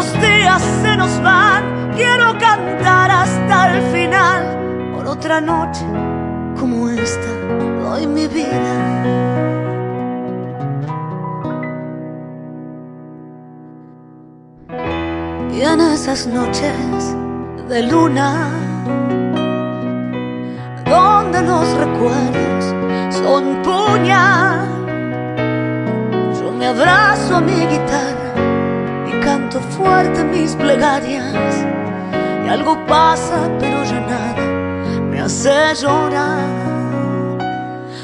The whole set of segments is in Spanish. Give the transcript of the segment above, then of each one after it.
Los días se nos van, quiero cantar hasta el final. Por otra noche como esta doy mi vida. Y en esas noches de luna, donde los recuerdos son puñal, yo me abrazo a mi guitarra canto fuerte mis plegarias. Y algo pasa, pero ya nada me hace llorar.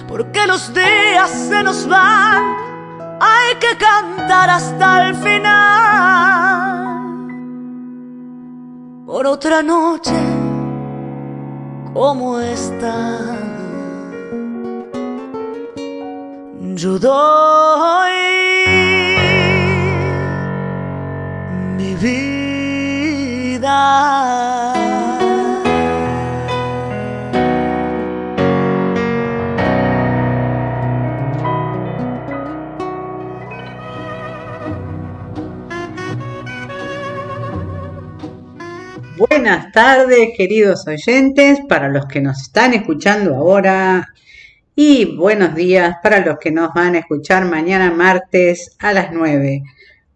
Porque los días se nos van, hay que cantar hasta el final por otra noche como esta. Yo doy mi vida. Buenas tardes, queridos oyentes, para los que nos están escuchando ahora y buenos días para los que nos van a escuchar mañana martes a las 9.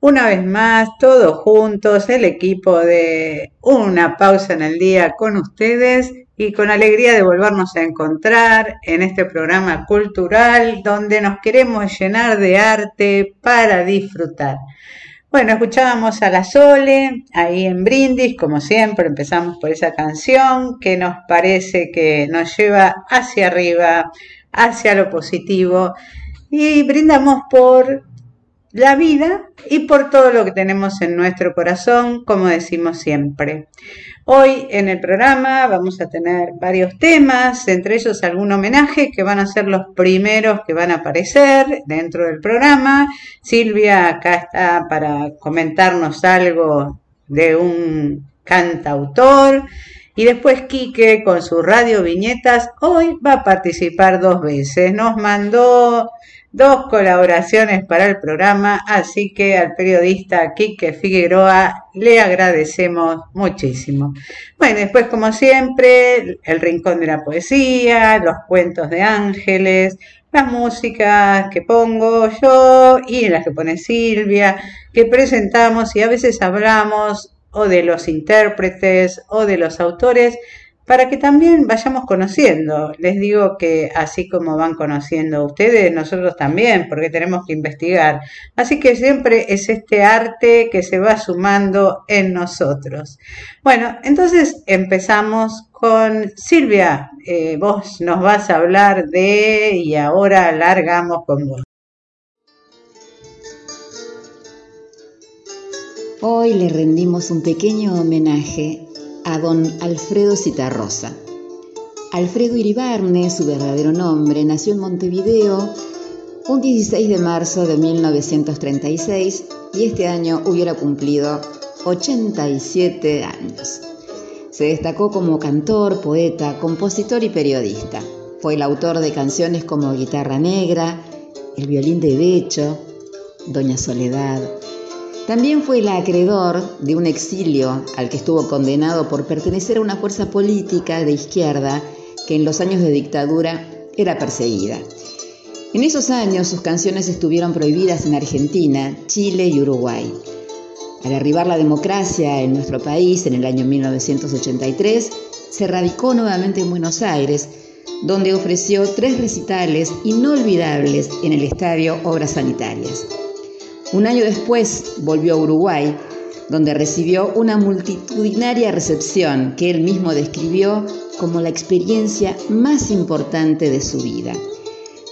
Una vez más, todos juntos, el equipo de Una pausa en el día con ustedes y con alegría de volvernos a encontrar en este programa cultural donde nos queremos llenar de arte para disfrutar. Bueno, escuchábamos a la Sole ahí en Brindis, como siempre, empezamos por esa canción que nos parece que nos lleva hacia arriba, hacia lo positivo y brindamos por la vida y por todo lo que tenemos en nuestro corazón, como decimos siempre. Hoy en el programa vamos a tener varios temas, entre ellos algún homenaje que van a ser los primeros que van a aparecer dentro del programa. Silvia acá está para comentarnos algo de un cantautor. Y después Quique con su radio viñetas hoy va a participar dos veces. Nos mandó dos colaboraciones para el programa, así que al periodista Quique Figueroa le agradecemos muchísimo. Bueno, después como siempre, el Rincón de la Poesía, los cuentos de ángeles, las músicas que pongo yo y las que pone Silvia, que presentamos y a veces hablamos o de los intérpretes o de los autores para que también vayamos conociendo. Les digo que así como van conociendo ustedes, nosotros también, porque tenemos que investigar. Así que siempre es este arte que se va sumando en nosotros. Bueno, entonces empezamos con Silvia. Eh, vos nos vas a hablar de, y ahora largamos con vos. Hoy le rendimos un pequeño homenaje a don Alfredo Citarrosa. Alfredo Iribarne, su verdadero nombre, nació en Montevideo un 16 de marzo de 1936 y este año hubiera cumplido 87 años. Se destacó como cantor, poeta, compositor y periodista. Fue el autor de canciones como Guitarra Negra, El violín de Becho, Doña Soledad, también fue el acreedor de un exilio al que estuvo condenado por pertenecer a una fuerza política de izquierda que en los años de dictadura era perseguida. En esos años sus canciones estuvieron prohibidas en Argentina, Chile y Uruguay. Al arribar la democracia en nuestro país en el año 1983, se radicó nuevamente en Buenos Aires, donde ofreció tres recitales inolvidables en el estadio Obras Sanitarias. Un año después volvió a Uruguay, donde recibió una multitudinaria recepción que él mismo describió como la experiencia más importante de su vida.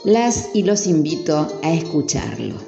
Las y los invito a escucharlo.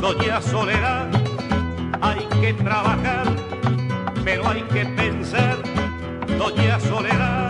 Doña Soledad, hay que trabajar, pero hay que pensar, Doña Soledad.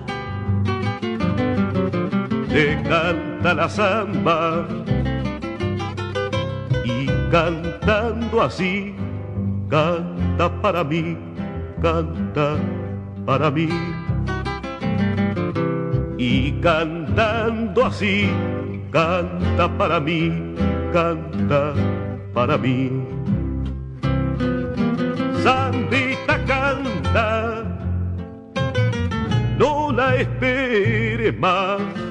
te canta la samba y cantando así, canta para mí, canta para mí. Y cantando así, canta para mí, canta para mí. Sandita canta, no la esperes más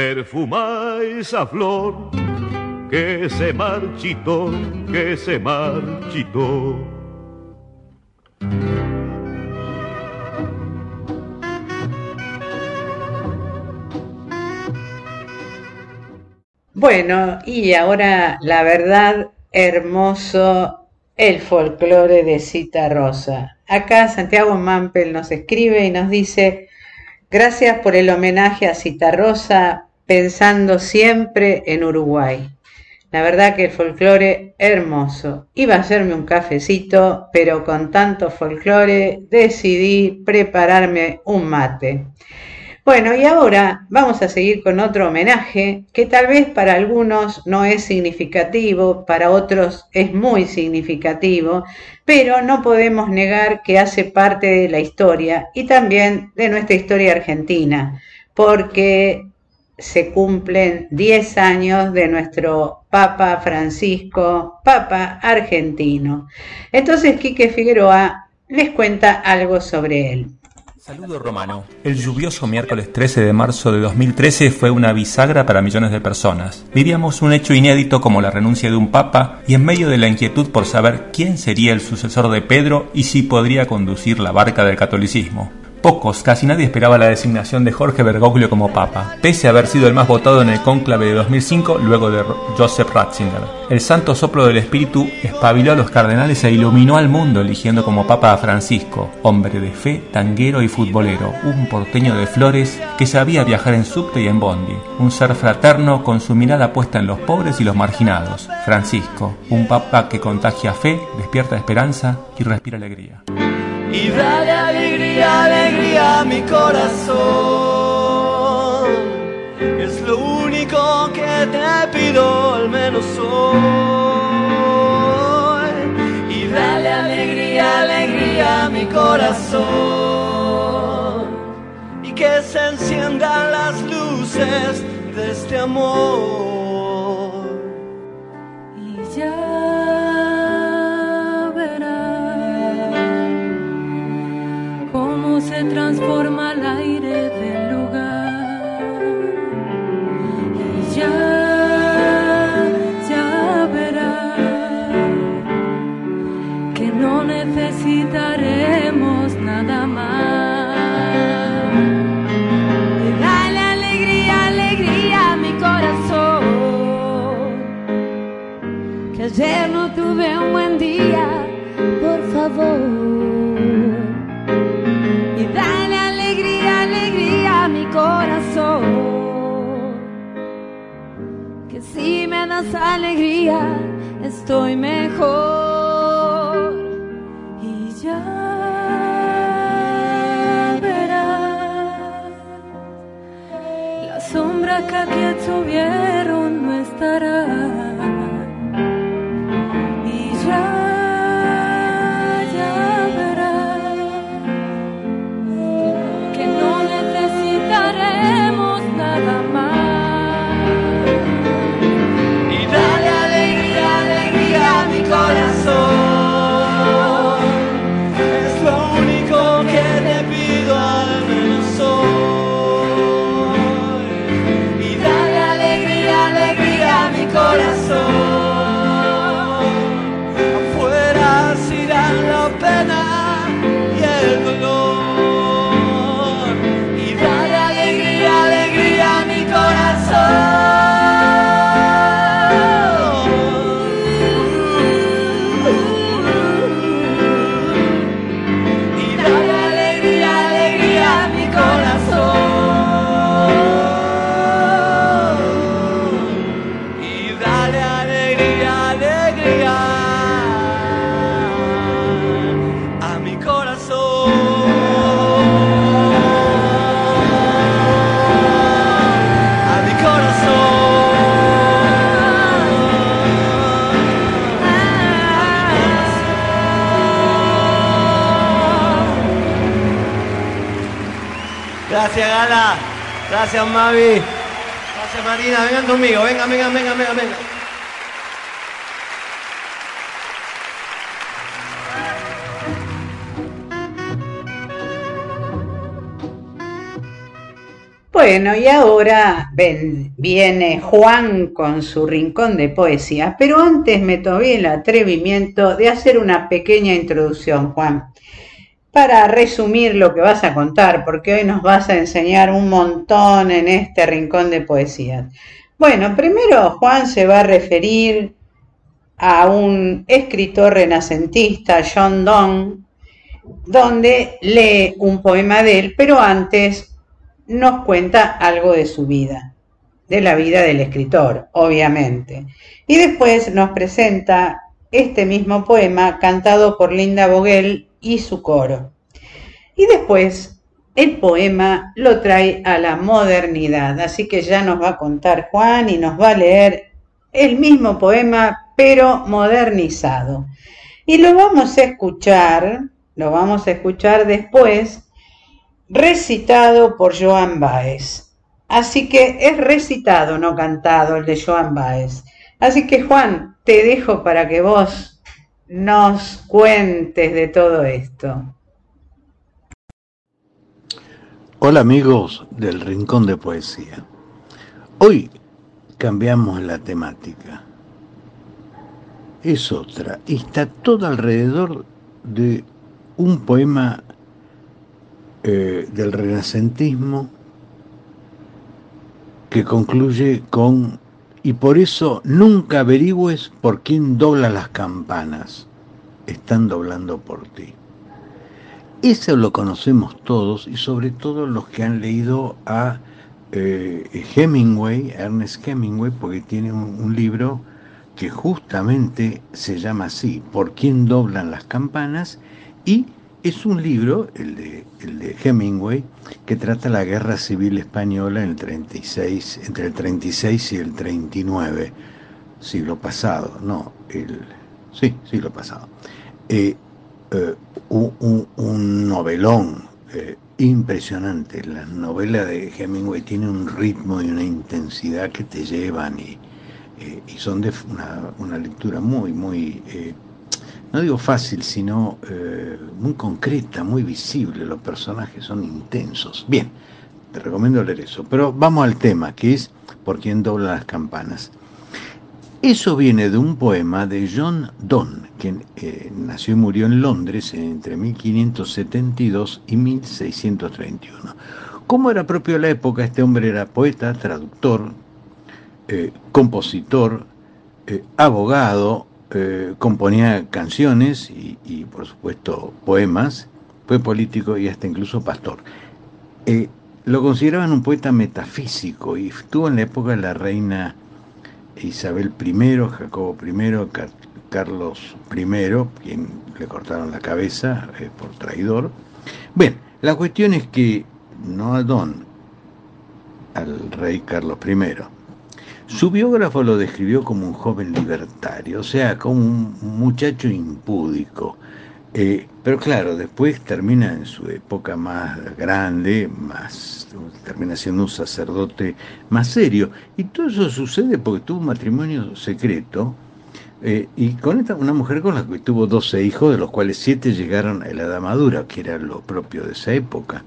Perfuma esa flor que se marchitó, que se marchitó. Bueno, y ahora la verdad, hermoso el folclore de Cita Rosa. Acá Santiago Mampel nos escribe y nos dice, gracias por el homenaje a Cita Rosa, pensando siempre en Uruguay. La verdad que el folclore hermoso. Iba a hacerme un cafecito, pero con tanto folclore decidí prepararme un mate. Bueno, y ahora vamos a seguir con otro homenaje que tal vez para algunos no es significativo, para otros es muy significativo, pero no podemos negar que hace parte de la historia y también de nuestra historia argentina, porque se cumplen 10 años de nuestro Papa Francisco, Papa argentino. Entonces Quique Figueroa les cuenta algo sobre él. Saludo romano. El lluvioso miércoles 13 de marzo de 2013 fue una bisagra para millones de personas. Vivíamos un hecho inédito como la renuncia de un papa y en medio de la inquietud por saber quién sería el sucesor de Pedro y si podría conducir la barca del catolicismo. Pocos, casi nadie esperaba la designación de Jorge Bergoglio como papa, pese a haber sido el más votado en el cónclave de 2005 luego de Joseph Ratzinger. El santo soplo del espíritu espabiló a los cardenales e iluminó al mundo eligiendo como papa a Francisco, hombre de fe, tanguero y futbolero, un porteño de flores que sabía viajar en subte y en bondi, un ser fraterno con su mirada puesta en los pobres y los marginados. Francisco, un papa que contagia fe, despierta esperanza y respira alegría alegría, mi corazón. Es lo único que te pido, al menos hoy. Y dale alegría, alegría mi corazón. Y que se enciendan las luces de este amor. Y ya. Transforma el aire del lugar. Y ya, ya verás que no necesitaremos nada más. dale alegría, alegría a mi corazón. Que ayer no tuve un buen día, por favor. Alegría, estoy mejor. Y ya verás, la sombra que aquí tuvieron no estará. Gracias, Mavi. Gracias, Marina. Vengan conmigo. Vengan, vengan, vengan, vengan, vengan. Bueno, y ahora viene Juan con su rincón de poesía, pero antes me tomé el atrevimiento de hacer una pequeña introducción, Juan para resumir lo que vas a contar, porque hoy nos vas a enseñar un montón en este rincón de poesías. Bueno, primero Juan se va a referir a un escritor renacentista, John Donne, donde lee un poema de él, pero antes nos cuenta algo de su vida, de la vida del escritor, obviamente. Y después nos presenta este mismo poema cantado por Linda Vogel y su coro. Y después el poema lo trae a la modernidad, así que ya nos va a contar Juan y nos va a leer el mismo poema, pero modernizado. Y lo vamos a escuchar, lo vamos a escuchar después, recitado por Joan Baez. Así que es recitado, no cantado, el de Joan Baez. Así que Juan, te dejo para que vos nos cuentes de todo esto. Hola amigos del Rincón de Poesía. Hoy cambiamos la temática. Es otra está todo alrededor de un poema eh, del renacentismo que concluye con y por eso nunca averigües por quién dobla las campanas. Están doblando por ti. Eso lo conocemos todos y sobre todo los que han leído a eh, Hemingway, Ernest Hemingway, porque tiene un, libro que justamente se llama así, ¿Por quién doblan las campanas? Y es un libro, el de, el de Hemingway, que trata la guerra civil española en el 36, entre el 36 y el 39, siglo pasado, no, el, sí, siglo pasado. Eh, eh, un, novelón eh, impresionante. La novela de Hemingway tiene un ritmo y una intensidad que te llevan y, y son de una, una, lectura muy, muy no digo fácil, sino eh, muy concreta, muy visible. Los personajes son intensos. Bien, te recomiendo leer eso. Pero vamos al tema, que es por quién dobla las campanas. Eso viene de un poema de John Donne, que eh, nació y murió en Londres entre 1572 y 1631. Como era propio de la época, este hombre era poeta, traductor, eh, compositor, abogado, eh, componía canciones y, por supuesto poemas, fue político y hasta incluso pastor. Eh, lo consideraban un poeta metafísico y estuvo en la época de la reina Isabel I, Jacobo I, Carlos I, quien le cortaron la cabeza eh, por traidor. Bueno, la cuestión es que no a Don, al rey Carlos I, su biógrafo lo describió como un joven libertario, o sea, como un muchacho impúdico. Eh, pero claro, después termina en su época más grande, más termina siendo un sacerdote más serio. Y todo eso sucede porque tuvo un matrimonio secreto eh, y con esta, una mujer con la que tuvo 12 hijos, de los cuales 7 llegaron a la edad madura, que era lo propio de esa época.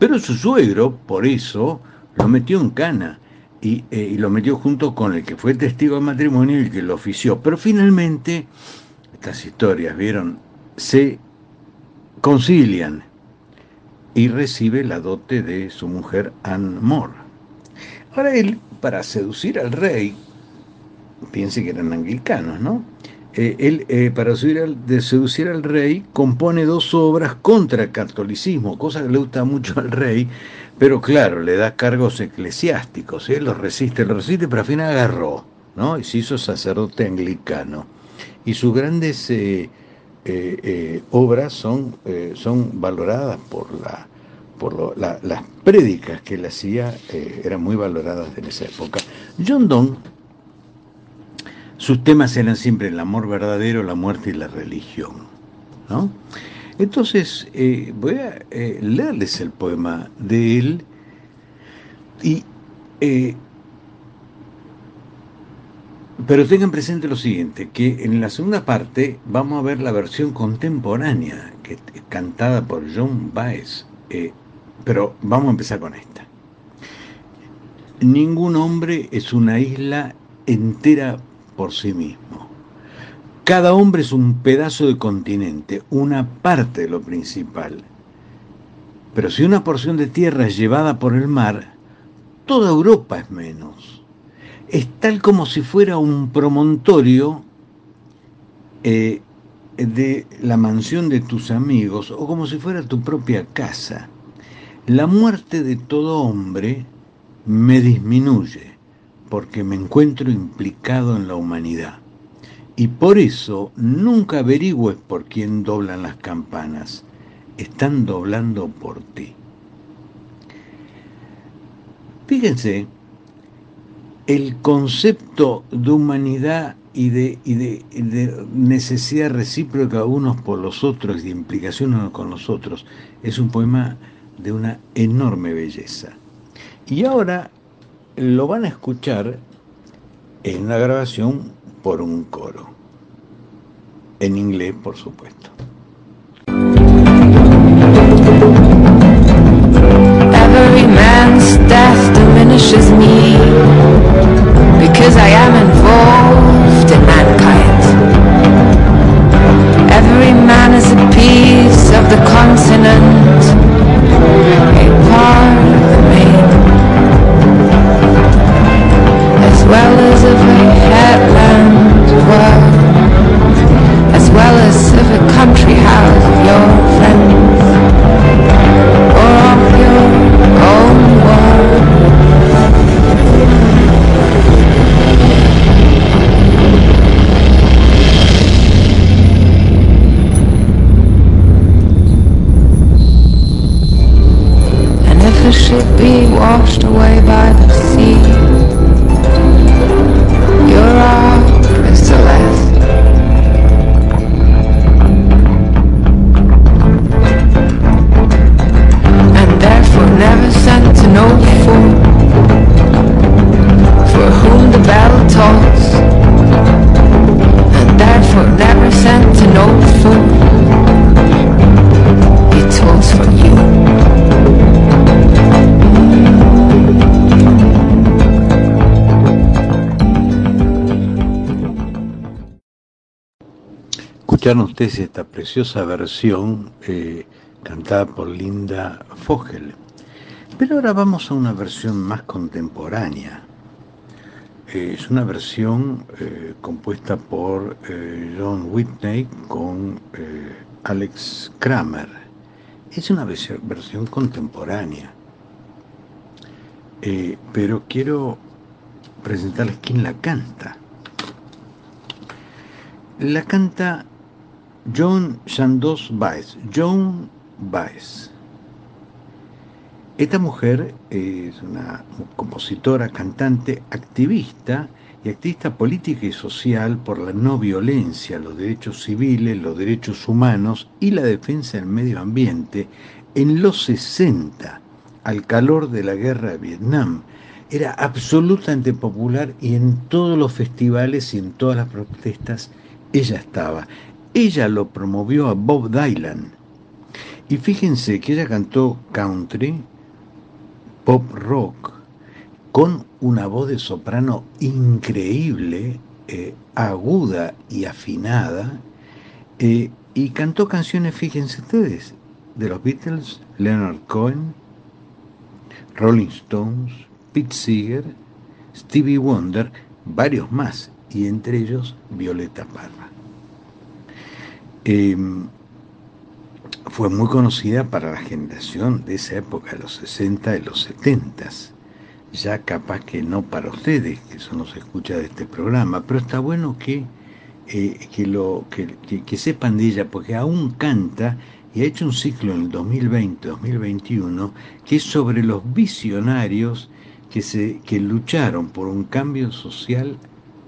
Pero su suegro, por eso, lo metió en cana eh, y, lo metió junto con el que fue testigo del matrimonio y el que lo ofició. Pero finalmente, estas historias, ¿vieron? Se concilian y recibe la dote de su mujer Anne Moore. Ahora él, para seducir al rey, piense que eran anglicanos, ¿no? Eh, él, eh, para seducir al, rey, compone dos obras contra el catolicismo, cosa que le gusta mucho al rey, pero claro, le da cargos eclesiásticos, él los resiste, los resiste, pero al final agarró, ¿no? Y se hizo sacerdote anglicano. Y sus grandes eh, eh, eh, obras son, son valoradas por, la, por las prédicas que él hacía, eran muy valoradas en esa época. John Donne, sus temas eran siempre el amor verdadero, la muerte y la religión, ¿no? Entonces, eh, voy a eh, leerles el poema de él y... Eh, pero tengan presente lo siguiente, que en la segunda parte vamos a ver la versión contemporánea, que cantada por John Baez. pero vamos a empezar con esta. Ningún hombre es una isla entera por sí mismo. Cada hombre es un pedazo de continente, una parte de lo principal. Pero si una porción de tierra es llevada por el mar, toda Europa es menos. Es tal como si fuera un promontorio eh, de la mansión de tus amigos o como si fuera tu propia casa. La muerte de todo hombre me disminuye porque me encuentro implicado en la humanidad. Y por eso nunca averigües por quién doblan las campanas. Están doblando por ti. Fíjense, el concepto de humanidad y de, de, necesidad recíproca unos por los otros, de implicación unos con los otros, es un poema de una enorme belleza. Y ahora lo van a escuchar en una grabación por un coro. En inglés, por supuesto. Every man's death diminishes me because I am involved in mankind. Every man is a piece of the continent, a part as of a headland world, as well as of a country house your friends, Escucharon ustedes esta preciosa versión eh, cantada por Linda Fogel. Pero ahora vamos a una versión más contemporánea. Eh, es una versión eh, compuesta por John Whitney con Alex Kramer. Es una versión, contemporánea. Pero quiero presentarles quién la canta. La canta John Chandos Baez. John Baez. Esta mujer es una compositora, cantante, activista y activista política y social por la no violencia, los derechos civiles, los derechos humanos y la defensa del medio ambiente en los 60, al calor de la guerra de Vietnam. Era absolutamente popular y en todos los festivales y en todas las protestas ella estaba. Ella lo promovió a Bob Dylan. Y fíjense que ella cantó country, pop rock, con una voz de soprano increíble, eh, aguda y afinada, eh, y cantó canciones, fíjense ustedes, de los Beatles, Leonard Cohen, Rolling Stones, Pete Seeger, Stevie Wonder, varios más, y entre ellos Violeta Parra. Eh, fue muy conocida para la generación de esa época, de los 60 y los 70. Ya capaz que no para ustedes, que eso no se escucha de este programa, pero está bueno que, eh, que, lo, que, que sepan de ella, porque aún canta y ha hecho un ciclo en el 2020-2021 que es sobre los visionarios que, se, que lucharon por un cambio social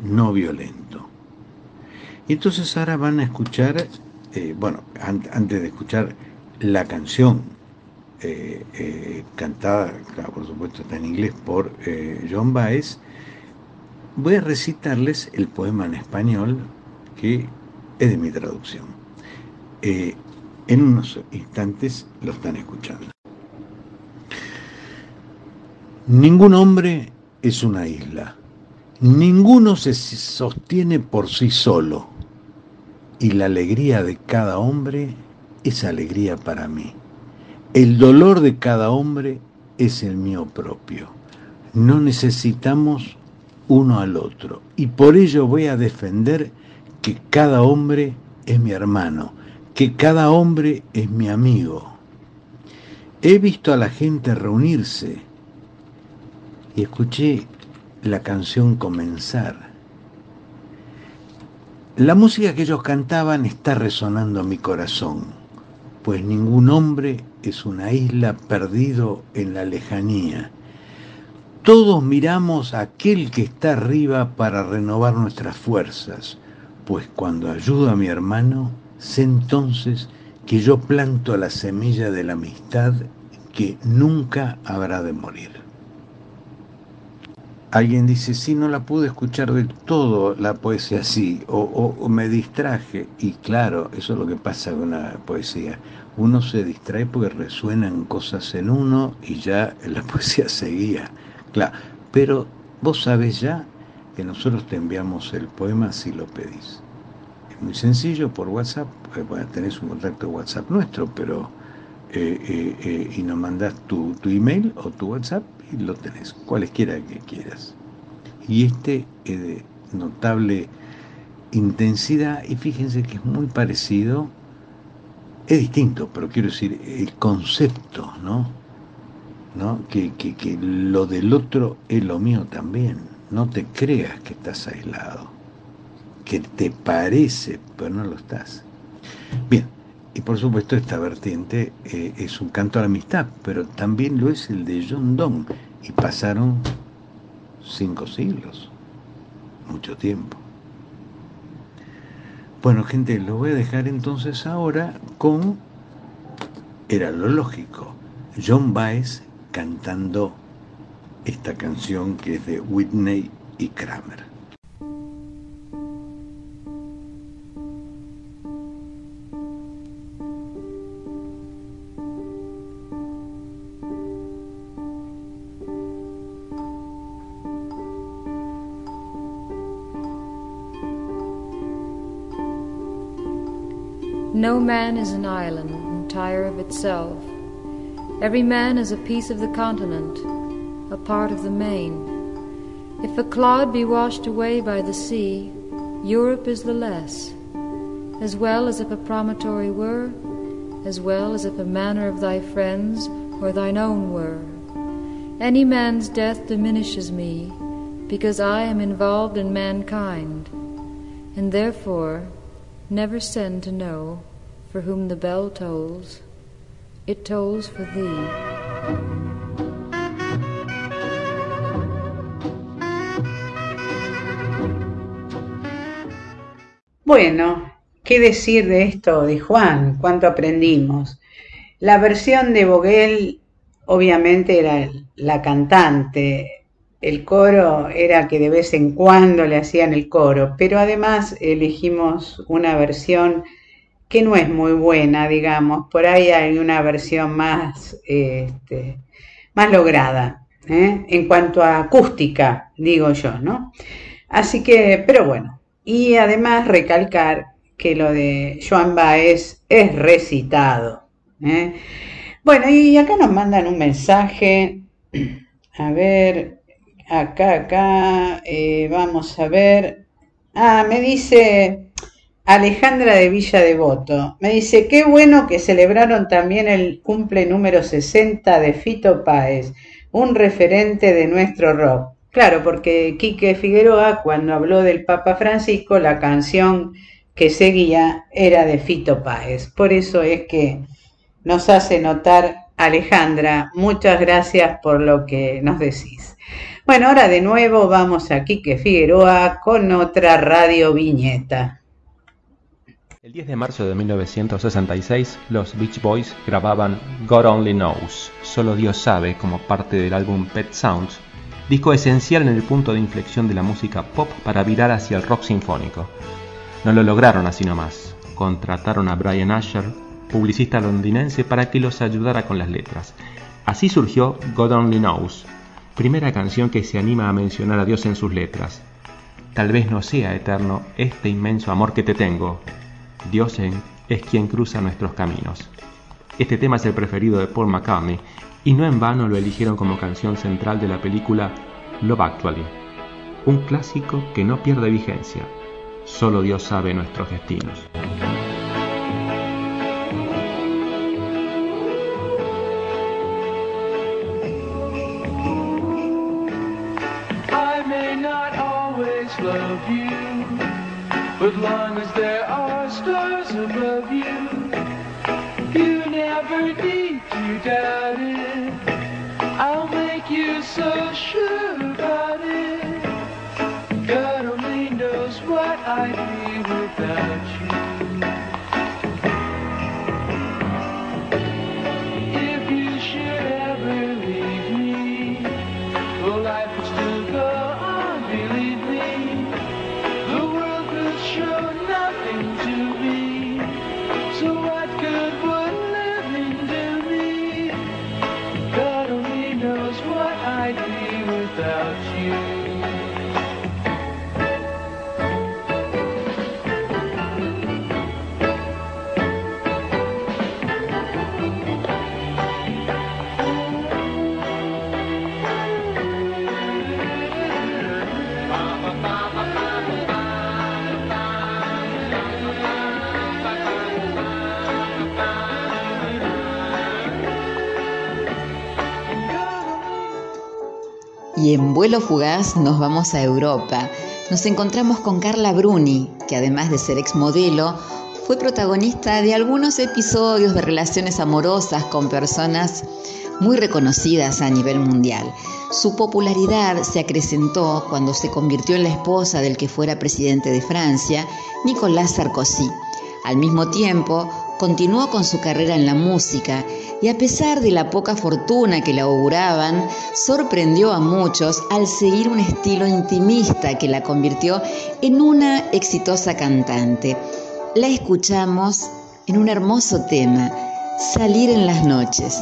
no violento. Y entonces ahora van a escuchar eh, bueno, antes de escuchar la canción cantada, por supuesto está en inglés, por John Baez, voy a recitarles el poema en español que es de mi traducción. en unos instantes lo están escuchando. Ningún hombre es una isla. Ninguno se sostiene por sí solo. Y la alegría de cada hombre es alegría para mí. El dolor de cada hombre es el mío propio. No necesitamos uno al otro. Y por ello voy a defender que cada hombre es mi hermano, que cada hombre es mi amigo. He visto a la gente reunirse y escuché la canción comenzar. La música que ellos cantaban está resonando en mi corazón, pues ningún hombre es una isla perdido en la lejanía. Todos miramos a aquel que está arriba para renovar nuestras fuerzas, pues cuando ayudo a mi hermano, sé entonces que yo planto la semilla de la amistad que nunca habrá de morir. Alguien dice, sí, no la pude escuchar del todo la poesía así, o, me distraje. Y claro, eso es lo que pasa con una poesía. Uno se distrae porque resuenan cosas en uno y ya la poesía seguía. Claro, pero vos sabés ya que nosotros te enviamos el poema si lo pedís. Es muy sencillo por WhatsApp, eh, bueno, tenés un contacto WhatsApp nuestro, pero eh, eh, y nos mandás tu, tu email o tu WhatsApp y lo tenés, cualesquiera que quieras. Y este es de notable intensidad y fíjense que es muy parecido, es distinto, pero quiero decir, el concepto, ¿no? ¿No? Que, que, que lo del otro es lo mío también. No te creas que estás aislado, que te parece, pero no lo estás. Bien, y por supuesto esta vertiente eh, es un canto a la amistad, pero también lo es el de John Donne. Y pasaron cinco siglos, mucho tiempo. Bueno, gente, lo voy a dejar entonces ahora con, era lo lógico, John Baez cantando esta canción que es de Whitney y Kramer. No man is an island entire of itself. Every man is a piece of the continent, a part of the main. If a cloud be washed away by the sea, Europe is the less, as well as if a promontory were, as well as if a manor of thy friends or thine own were. Any man's death diminishes me, because I am involved in mankind, and therefore Never send to know for whom the bell tolls, it tolls for thee. Bueno, ¿qué decir de esto de Juan? ¿Cuánto aprendimos? La versión de Boguel obviamente era la cantante, el coro era que de vez en cuando le hacían el coro, pero además elegimos una versión que no es muy buena, digamos, por ahí hay una versión más, este, más lograda, ¿eh? en cuanto a acústica, digo yo, ¿no? Así que, pero bueno, y además recalcar que lo de Joan Baez es recitado. ¿eh? Bueno, y acá nos mandan un mensaje, a ver, acá, acá, eh, vamos a ver. Ah, me dice Alejandra de Villa Devoto. Me dice, qué bueno que celebraron también el cumple número 60 de Fito Páez, un referente de nuestro rock. Claro, porque Quique Figueroa, cuando habló del Papa Francisco, la canción que seguía era de Fito Páez. Por eso es que nos hace notar Alejandra, muchas gracias por lo que nos decís. Bueno, ahora de nuevo vamos a Quique Figueroa con otra radio viñeta. El 10 de marzo de 1966, los Beach Boys grababan God Only Knows, Solo Dios sabe, como parte del álbum Pet Sounds, disco esencial en el punto de inflexión de la música pop para virar hacia el rock sinfónico. No lo lograron así nomás. Contrataron a Brian Asher, publicista londinense, para que los ayudara con las letras. Así surgió God Only Knows, primera canción que se anima a mencionar a Dios en sus letras. Tal vez no sea eterno este inmenso amor que te tengo. Dios es quien cruza nuestros caminos. Este tema es el preferido de Paul McCartney y no en vano lo eligieron como canción central de la película Love Actually, un clásico que no pierde vigencia. Solo Dios sabe nuestros destinos. Love you. But long as there are stars above you, you never need to doubt it. I'll make you so sure en vuelo fugaz nos vamos a Europa. Nos encontramos con Carla Bruni, que además de ser exmodelo, fue protagonista de algunos episodios de relaciones amorosas con personas muy reconocidas a nivel mundial. Su popularidad se acrecentó cuando se convirtió en la esposa del que fuera presidente de Francia, Nicolas Sarkozy. Al mismo tiempo, continuó con su carrera en la música y a pesar de la poca fortuna que le auguraban, sorprendió a muchos al seguir un estilo intimista que la convirtió en una exitosa cantante. La escuchamos en un hermoso tema, Salir en las noches.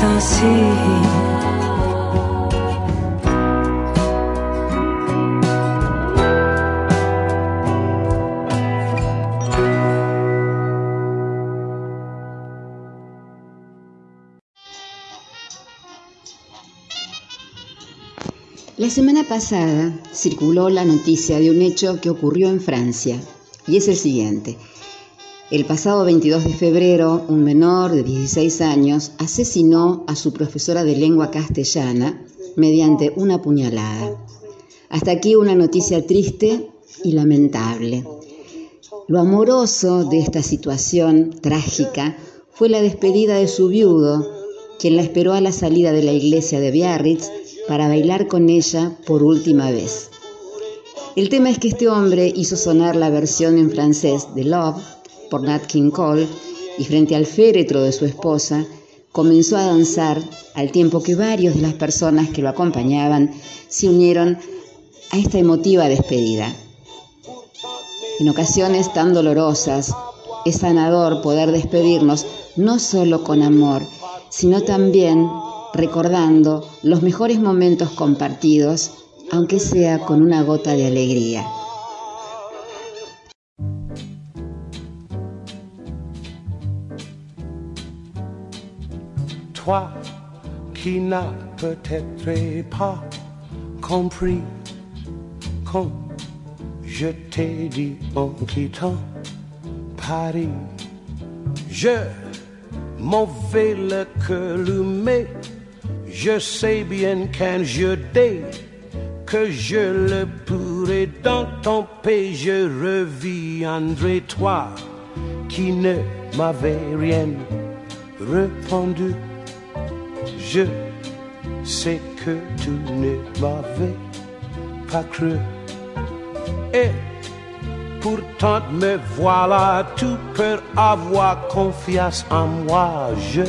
La semana pasada circuló la noticia de un hecho que ocurrió en Francia y es el siguiente. El pasado 22 de febrero, un menor de 16 años asesinó a su profesora de lengua castellana mediante una puñalada. Hasta aquí una noticia triste y lamentable. Lo amoroso de esta situación trágica fue la despedida de su viudo, quien la esperó a la salida de la iglesia de Biarritz para bailar con ella por última vez. El tema es que este hombre hizo sonar la versión en francés de Love por Nat King Cole y frente al féretro de su esposa comenzó a danzar al tiempo que varios de las personas que lo acompañaban se unieron a esta emotiva despedida. En ocasiones tan dolorosas es sanador poder despedirnos no solo con amor, sino también recordando los mejores momentos compartidos, aunque sea con una gota de alegría. Toi qui n'as peut-être pas compris quand je t'ai dit en quittant Paris, je m'en vais le mais je sais bien qu'un jour dès que je le pourrai dans ton pays, je reviendrai toi qui ne m'avais rien répondu. Je sais que tu ne m'avais pas cru. Et pourtant me voilà, tu peux avoir confiance en moi. Je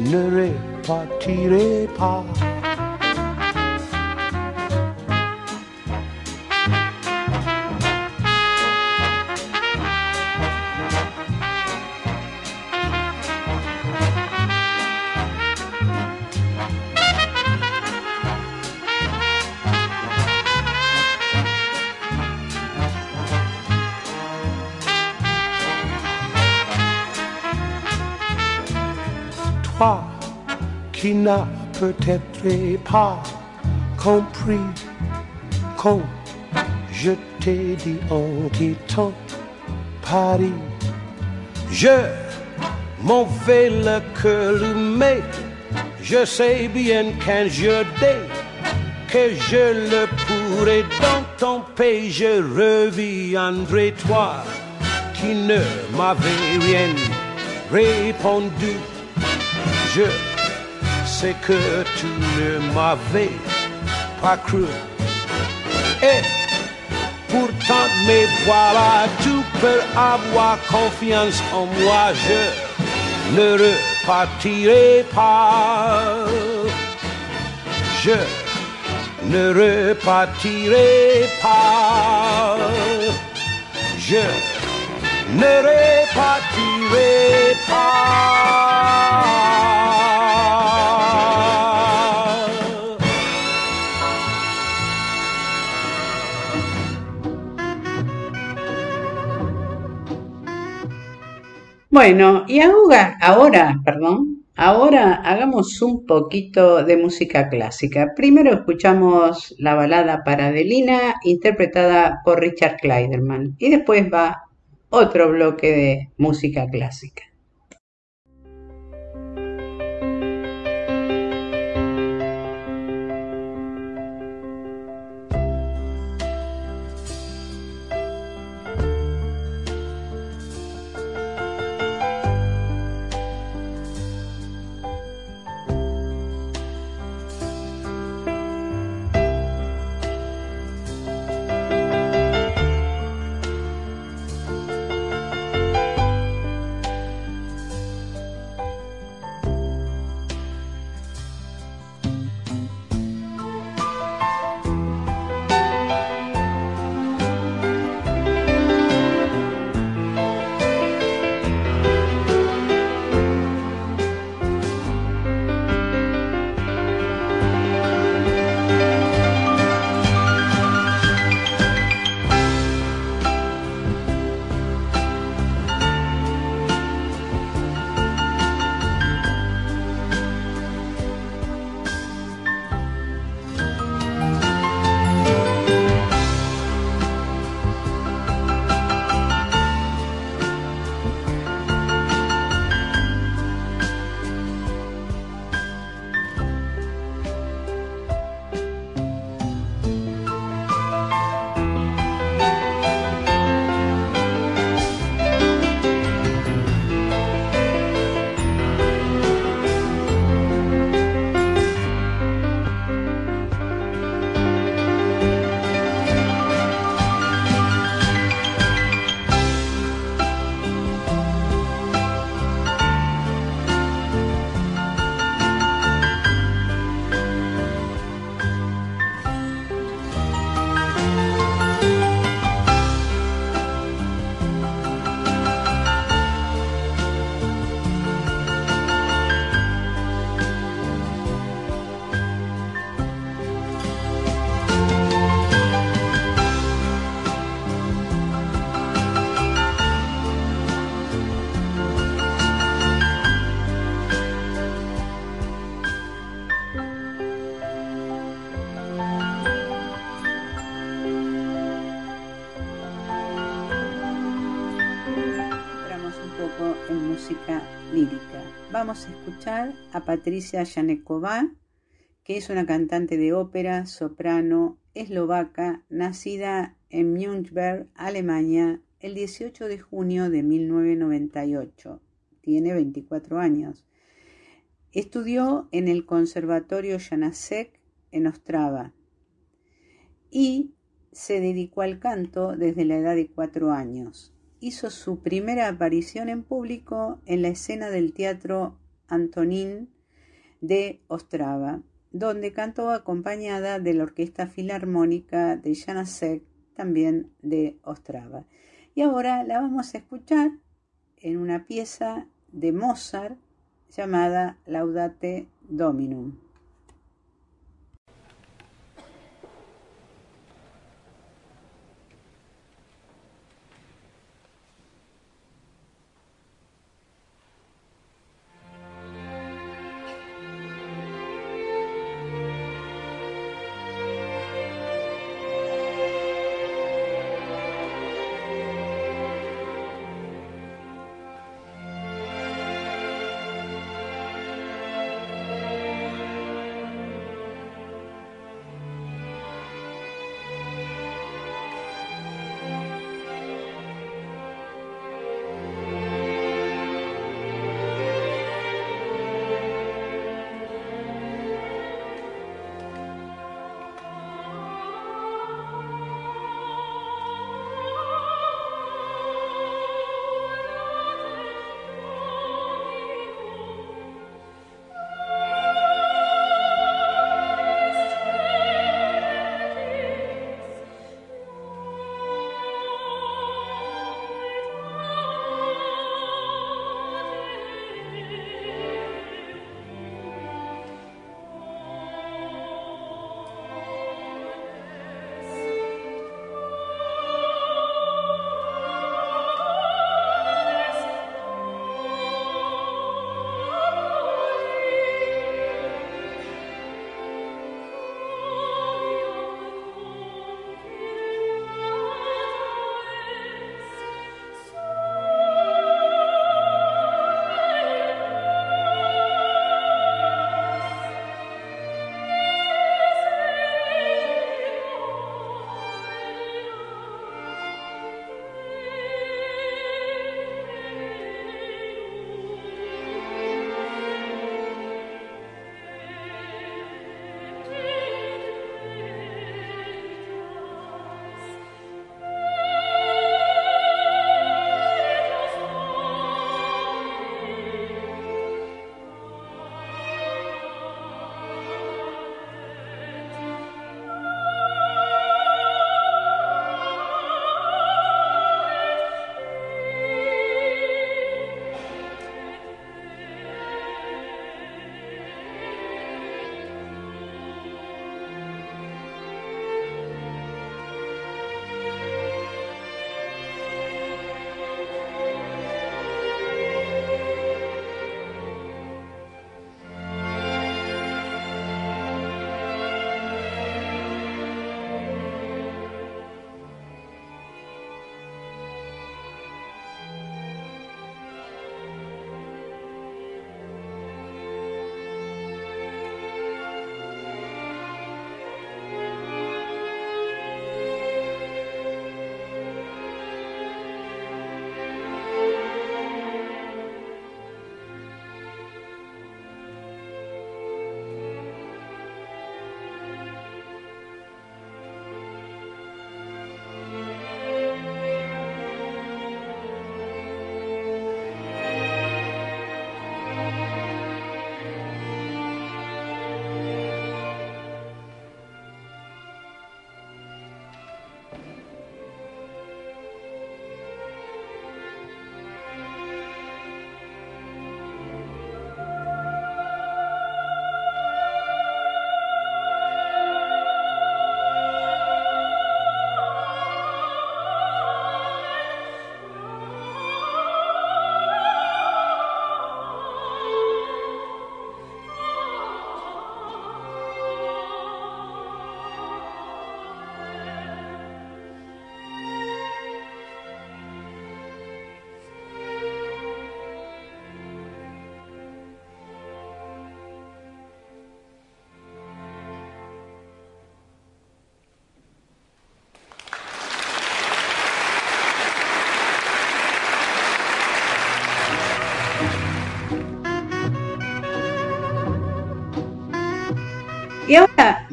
ne repartirai pas. Peut-être pas compris quand je t'ai dit en quittant Paris, je m'en vais le cœur mais je sais bien qu'un jour dès que je le pourrai dans ton pays, je reviendrai toi qui ne m'avais rien répondu. Je sais que tu ne m'avais pas cru. Et pourtant, mais voilà, tu peux avoir confiance en moi. Je ne repartirai pas. Je ne repartirai pas. Je ne repartirai pas. Bueno, y ahora, ahora, perdón, ahora hagamos un poquito de música clásica. Primero escuchamos la balada para Adelina, interpretada por Richard Kleiderman, y después va otro bloque de música clásica. A Patricia Yanekova, que es una cantante de ópera, soprano, eslovaca, nacida en Münchberg, Alemania, el 18 de junio de 1998. Tiene 24 años. Estudió en el Conservatorio Janacek en Ostrava y se dedicó al canto desde la edad de cuatro años. Hizo su primera aparición en público en la escena del Teatro Antonín de Ostrava, donde cantó acompañada de la Orquesta Filarmónica de Janacek, también de Ostrava. Y ahora la vamos a escuchar en una pieza de Mozart llamada Laudate Dominum.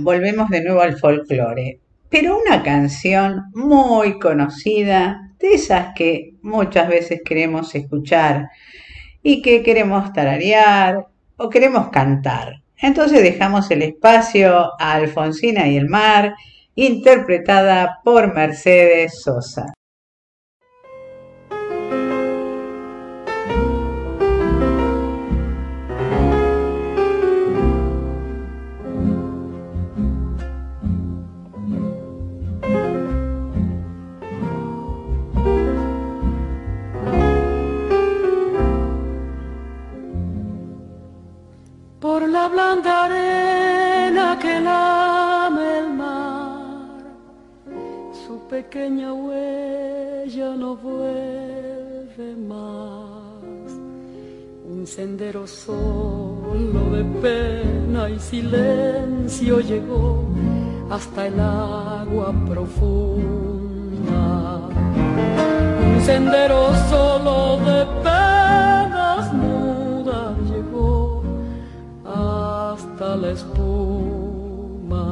Volvemos de nuevo al folclore, pero una canción muy conocida, de esas que muchas veces queremos escuchar y que queremos tararear o queremos cantar. Entonces dejamos el espacio a Alfonsina y el mar, interpretada por Mercedes Sosa. Blanda arena que lame el mar, su pequeña huella no vuelve más. Un sendero solo de pena y silencio llegó hasta el agua profunda. Un sendero solo de penas la espuma.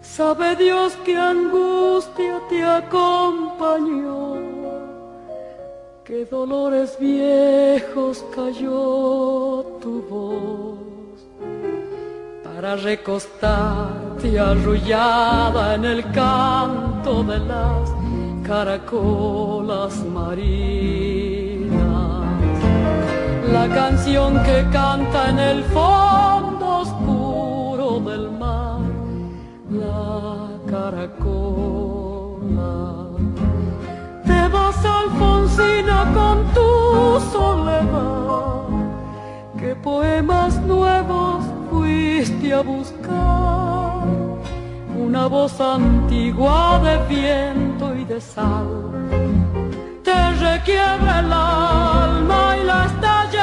Sabe Dios que angustia te acompañó, que dolores viejos cayó tu voz para recostarte arrullada en el canto de las caracolas marinas. La canción que canta en el fondo oscuro del mar, la caracola. Te vas Alfonsina con tu soledad, que poemas nuevos fuiste a buscar una voz antigua de viento y de sal. Te requiebra el alma y la está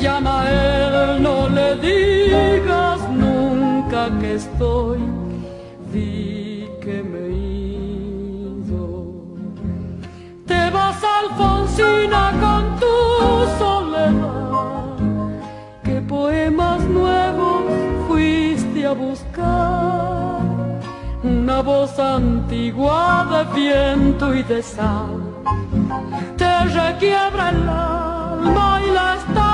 Llama a él, no le digas nunca que estoy, di que me ido. Te vas Alfonsina con tu soledad, que poemas nuevos fuiste a buscar. Una voz antigua de viento y de sal te requiebra el alma y la está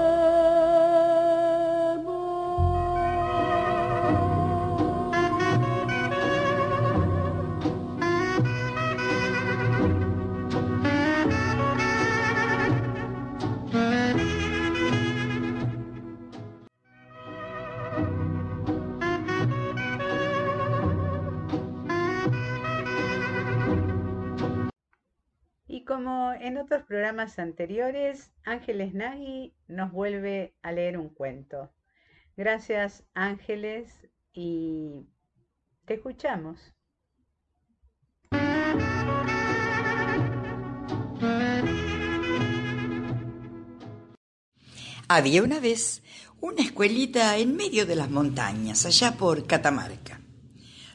en otros programas anteriores, Ángeles Nagy nos vuelve a leer un cuento. Gracias Ángeles y te escuchamos. Había una vez una escuelita en medio de las montañas, allá por Catamarca.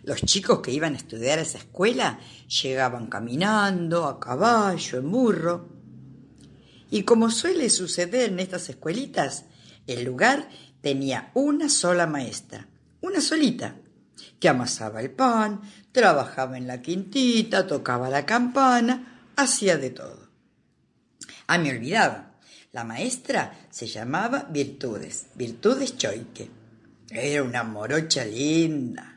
Los chicos que iban a estudiar a esa escuela llegaban caminando, a caballo, en burro. Y como suele suceder en estas escuelitas, el lugar tenía una sola maestra, una solita, que amasaba el pan, trabajaba en la quintita, tocaba la campana, hacía de todo. Ah, me olvidaba. La maestra se llamaba Virtudes, Virtudes Choique. Era una morocha linda.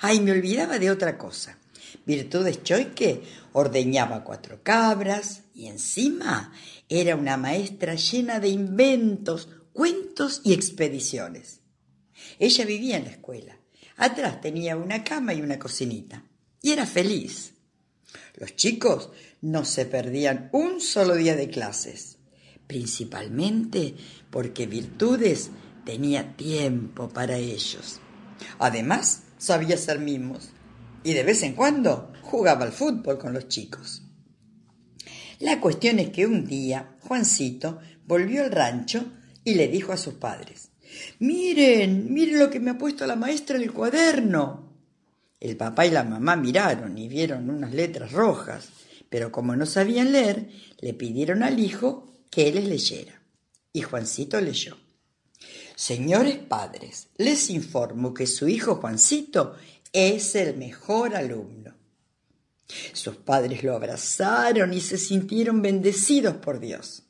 Ay, me olvidaba de otra cosa. Virtudes Choique ordeñaba cuatro cabras y encima era una maestra llena de inventos, cuentos y expediciones. Ella vivía en la escuela. Atrás tenía una cama y una cocinita. Y era feliz. Los chicos no se perdían un solo día de clases, principalmente porque Virtudes tenía tiempo para ellos. Además, sabía ser mimos y de vez en cuando jugaba al fútbol con los chicos. La cuestión es que un día Juancito volvió al rancho y le dijo a sus padres, Miren, miren lo que me ha puesto la maestra en el cuaderno. El papá y la mamá miraron y vieron unas letras rojas, pero como no sabían leer, le pidieron al hijo que les leyera. Y Juancito leyó. Señores padres, les informo que su hijo Juancito es el mejor alumno. Sus padres lo abrazaron y se sintieron bendecidos por Dios.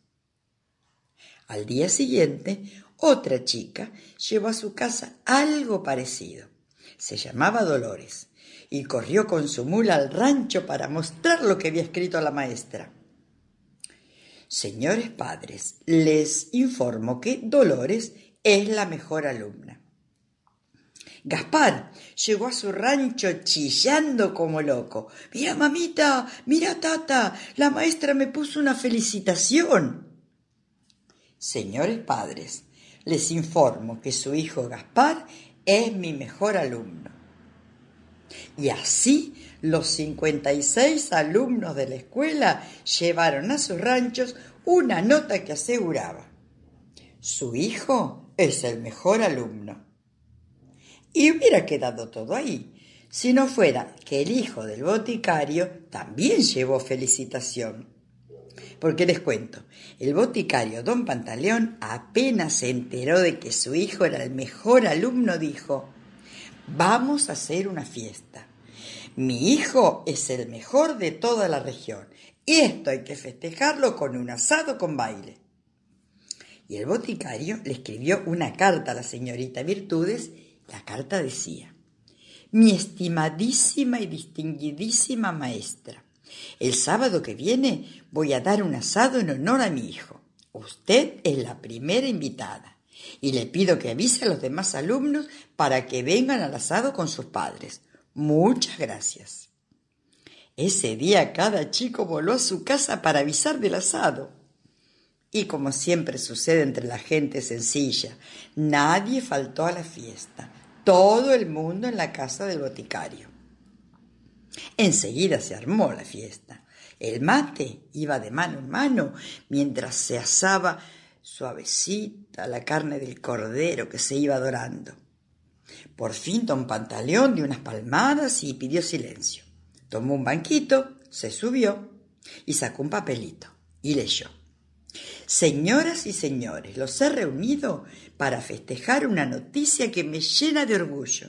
Al día siguiente, otra chica llevó a su casa algo parecido. Se llamaba Dolores y corrió con su mula al rancho para mostrar lo que había escrito la maestra. Señores padres, les informo que Dolores es la mejor alumna. Gaspar llegó a su rancho chillando como loco. Mira, mamita, mira, tata, la maestra me puso una felicitación. Señores padres, les informo que su hijo Gaspar es mi mejor alumno. Y así los 56 alumnos de la escuela llevaron a sus ranchos una nota que aseguraba, su hijo es el mejor alumno. Y hubiera quedado todo ahí, si no fuera que el hijo del boticario también llevó felicitación. Porque les cuento, el boticario don Pantaleón apenas se enteró de que su hijo era el mejor alumno, dijo, vamos a hacer una fiesta. Mi hijo es el mejor de toda la región y esto hay que festejarlo con un asado con baile. Y el boticario le escribió una carta a la señorita Virtudes. La carta decía, mi estimadísima y distinguidísima maestra, el sábado que viene voy a dar un asado en honor a mi hijo. Usted es la primera invitada y le pido que avise a los demás alumnos para que vengan al asado con sus padres. Muchas gracias. Ese día cada chico voló a su casa para avisar del asado. Y como siempre sucede entre la gente sencilla, nadie faltó a la fiesta, todo el mundo en la casa del boticario. Enseguida se armó la fiesta. El mate iba de mano en mano mientras se asaba suavecita la carne del cordero que se iba dorando. Por fin don Pantaleón dio unas palmadas y pidió silencio. Tomó un banquito, se subió y sacó un papelito y leyó. Señoras y señores, los he reunido para festejar una noticia que me llena de orgullo.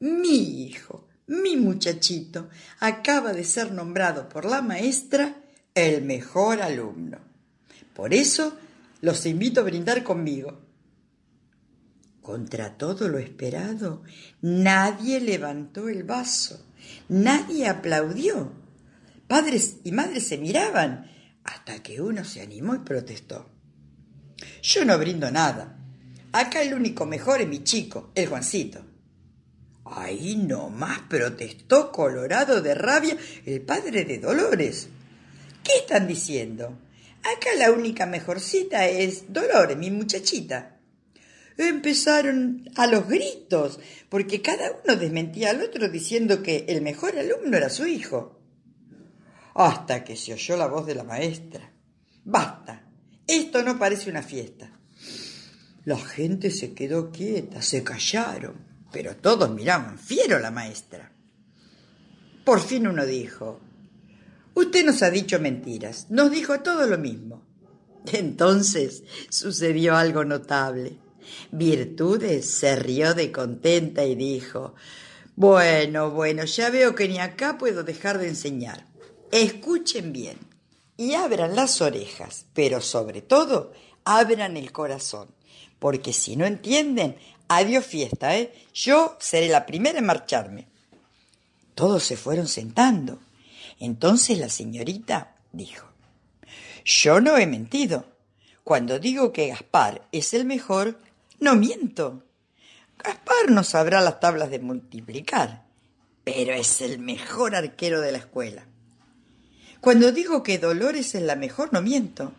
Mi hijo, mi muchachito, acaba de ser nombrado por la maestra el mejor alumno. Por eso los invito a brindar conmigo. Contra todo lo esperado, nadie levantó el vaso, nadie aplaudió. Padres y madres se miraban hasta que uno se animó y protestó. Yo no brindo nada. Acá el único mejor es mi chico, el Juancito. Ahí nomás protestó colorado de rabia el padre de Dolores. ¿Qué están diciendo? Acá la única mejorcita es Dolores, mi muchachita. Empezaron a los gritos, porque cada uno desmentía al otro diciendo que el mejor alumno era su hijo. Hasta que se oyó la voz de la maestra. Basta, esto no parece una fiesta. La gente se quedó quieta, se callaron, pero todos miraban fiero a la maestra. Por fin uno dijo, Usted nos ha dicho mentiras, nos dijo todo lo mismo. Entonces sucedió algo notable. Virtudes se rió de contenta y dijo, Bueno, bueno, ya veo que ni acá puedo dejar de enseñar. Escuchen bien y abran las orejas, pero sobre todo abran el corazón, porque si no entienden, adiós fiesta, ¿eh? Yo seré la primera en marcharme. Todos se fueron sentando. Entonces la señorita dijo, Yo no he mentido. Cuando digo que Gaspar es el mejor, no miento. Gaspar no sabrá las tablas de multiplicar, pero es el mejor arquero de la escuela. Cuando digo que Dolores es la mejor, no miento.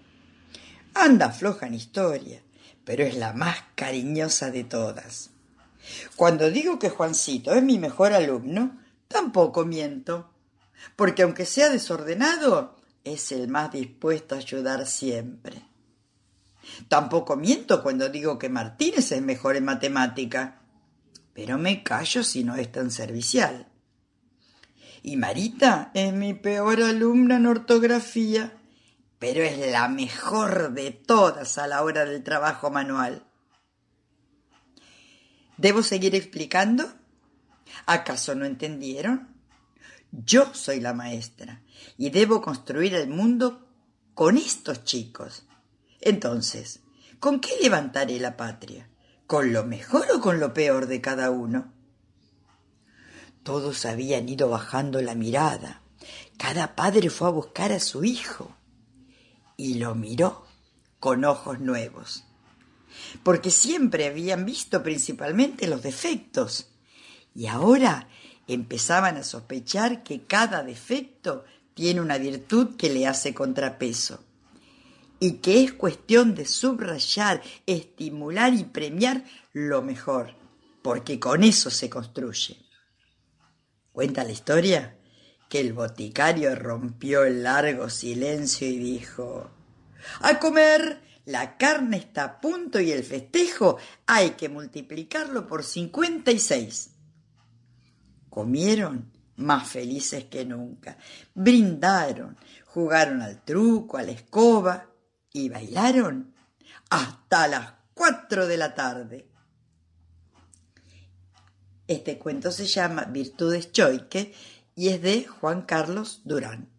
Anda floja en historia, pero es la más cariñosa de todas. Cuando digo que Juancito es mi mejor alumno, tampoco miento, porque aunque sea desordenado, es el más dispuesto a ayudar siempre. Tampoco miento cuando digo que Martínez es mejor en matemática, pero me callo si no es tan servicial. Y Marita es mi peor alumna en ortografía, pero es la mejor de todas a la hora del trabajo manual. ¿Debo seguir explicando? ¿Acaso no entendieron? Yo soy la maestra y debo construir el mundo con estos chicos. Entonces, ¿con qué levantaré la patria? ¿Con lo mejor o con lo peor de cada uno? Todos habían ido bajando la mirada. Cada padre fue a buscar a su hijo y lo miró con ojos nuevos, porque siempre habían visto principalmente los defectos y ahora empezaban a sospechar que cada defecto tiene una virtud que le hace contrapeso y que es cuestión de subrayar, estimular y premiar lo mejor, porque con eso se construye. Cuenta la historia que el boticario rompió el largo silencio y dijo A comer, la carne está a punto y el festejo hay que multiplicarlo por cincuenta y seis. Comieron más felices que nunca, brindaron, jugaron al truco, a la escoba y bailaron hasta las cuatro de la tarde. Este cuento se llama Virtudes Choique y es de Juan Carlos Durán.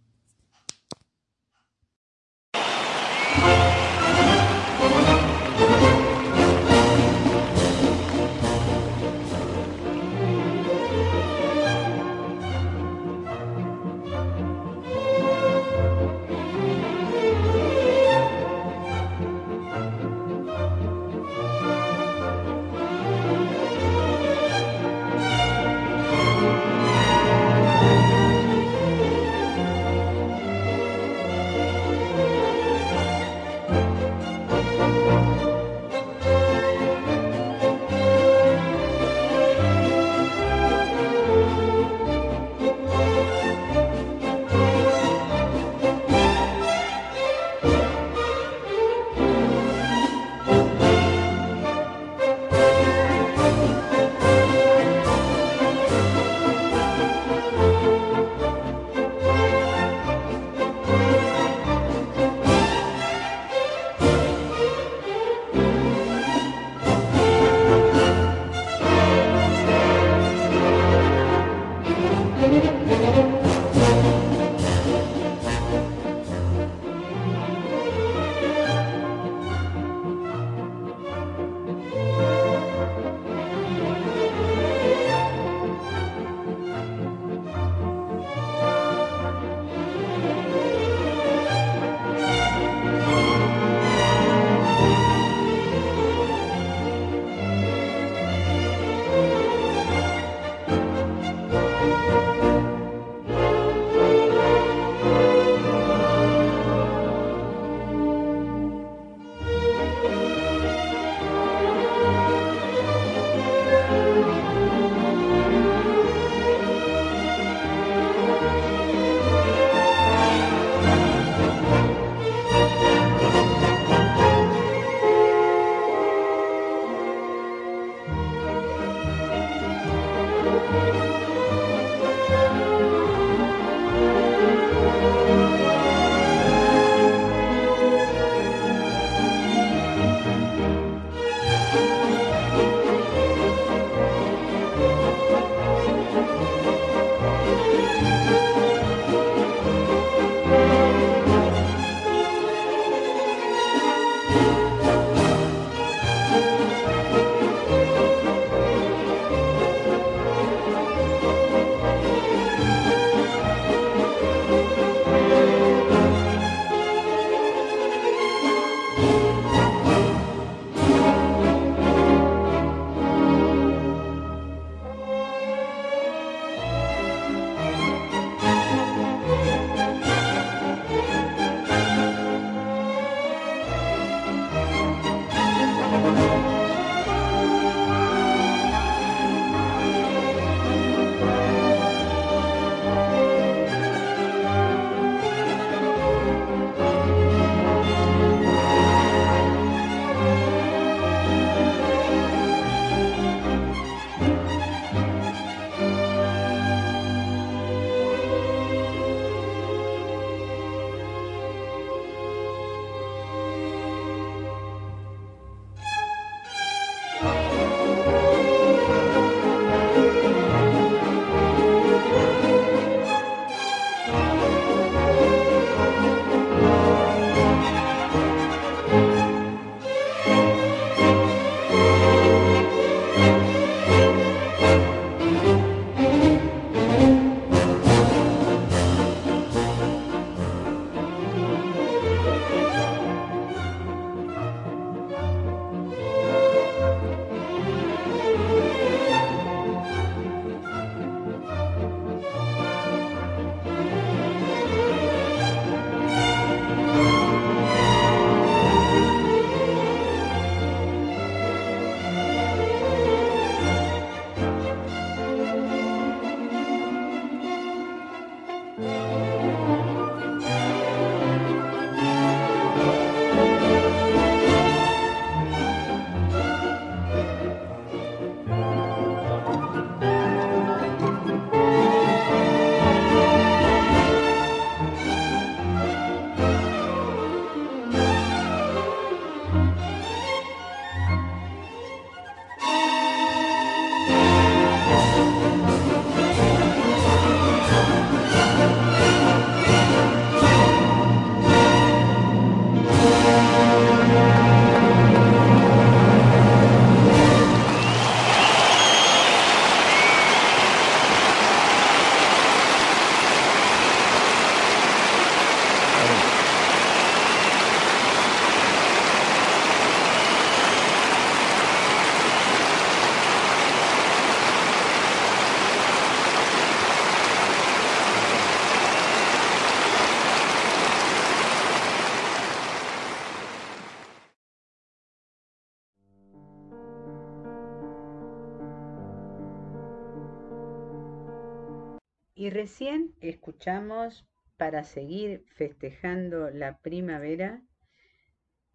Recién escuchamos para seguir festejando la primavera,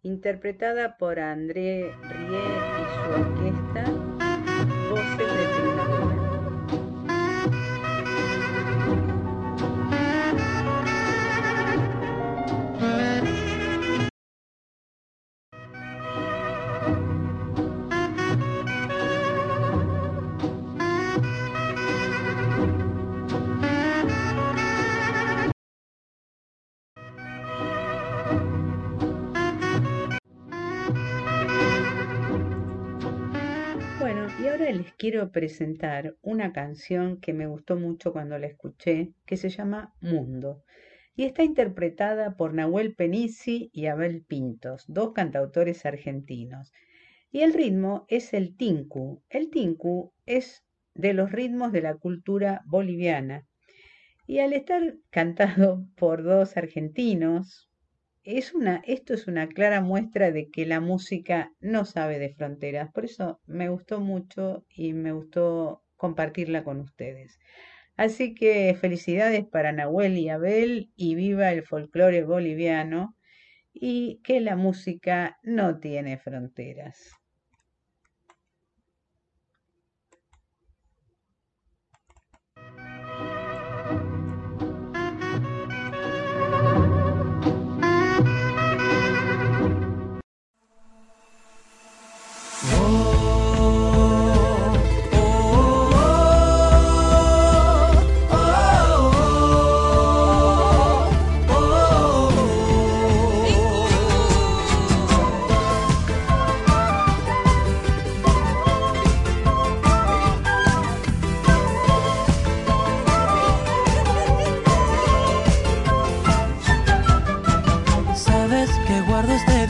interpretada por André Rie y su orquesta, quiero presentar una canción que me gustó mucho cuando la escuché, que se llama Mundo. Y está interpretada por Nahuel Penisi y Abel Pintos, dos cantautores argentinos. Y el ritmo es el tinku. El tinku es de los ritmos de la cultura boliviana. Y al estar cantado por dos argentinos, es una, esto es una clara muestra de que la música no sabe de fronteras. Por eso me gustó mucho y me gustó compartirla con ustedes. Así que felicidades para Nahuel y Abel y viva el folclore boliviano y que la música no tiene fronteras.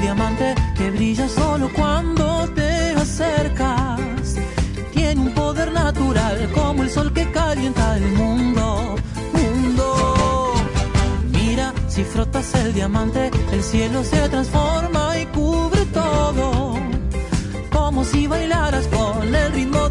Diamante que brilla solo cuando te acercas. Tiene un poder natural como el sol que calienta el mundo, mundo. Mira, si frotas el diamante, el cielo se transforma y cubre todo. Como si bailaras con el ritmo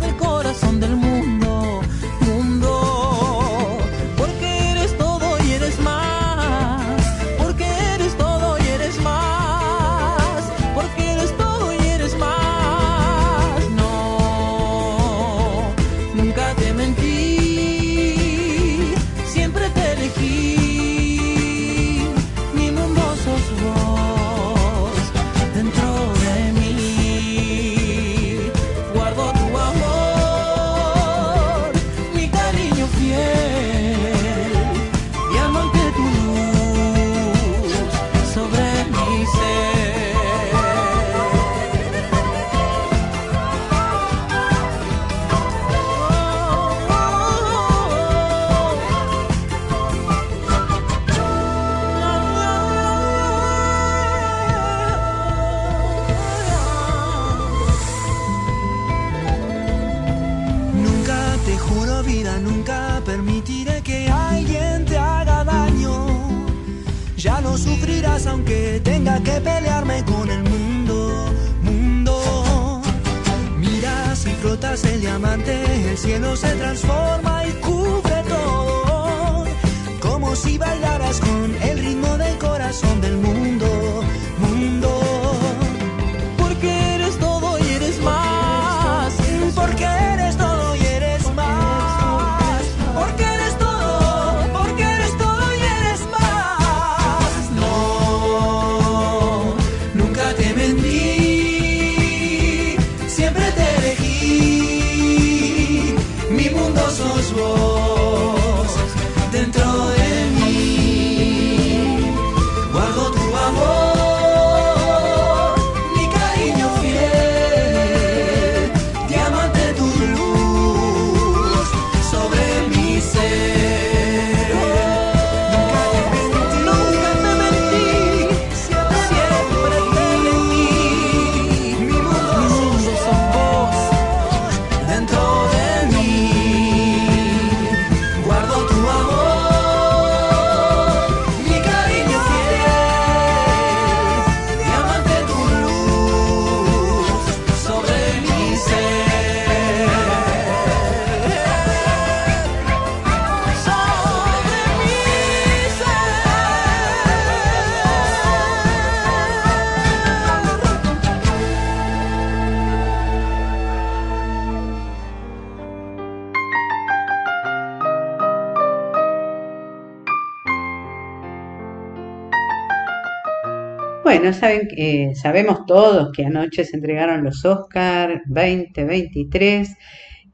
Que sabemos todos que anoche se entregaron los Oscar 2023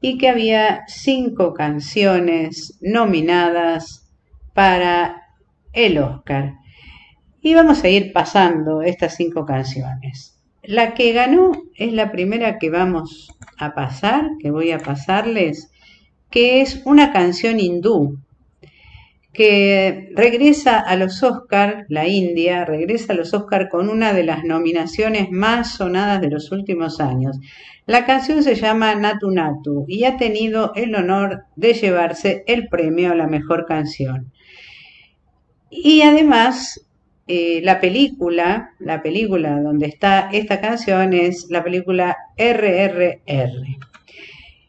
y que había cinco canciones nominadas para el Oscar. Y vamos a ir pasando estas cinco canciones. La que ganó es la primera que vamos a pasar, que voy a pasarles, que es una canción hindú que regresa a los Oscar, la India, regresa a los Oscar con una de las nominaciones más sonadas de los últimos años. La canción se llama Natu Natu y ha tenido el honor de llevarse el premio a la mejor canción. Y además, eh, la película, la película donde está esta canción es la película RRR.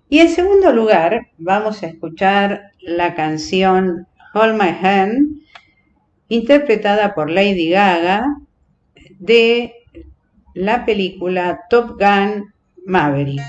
Y en segundo lugar, vamos a escuchar la canción Hold My Hand, interpretada por Lady Gaga de la película Top Gun Maverick.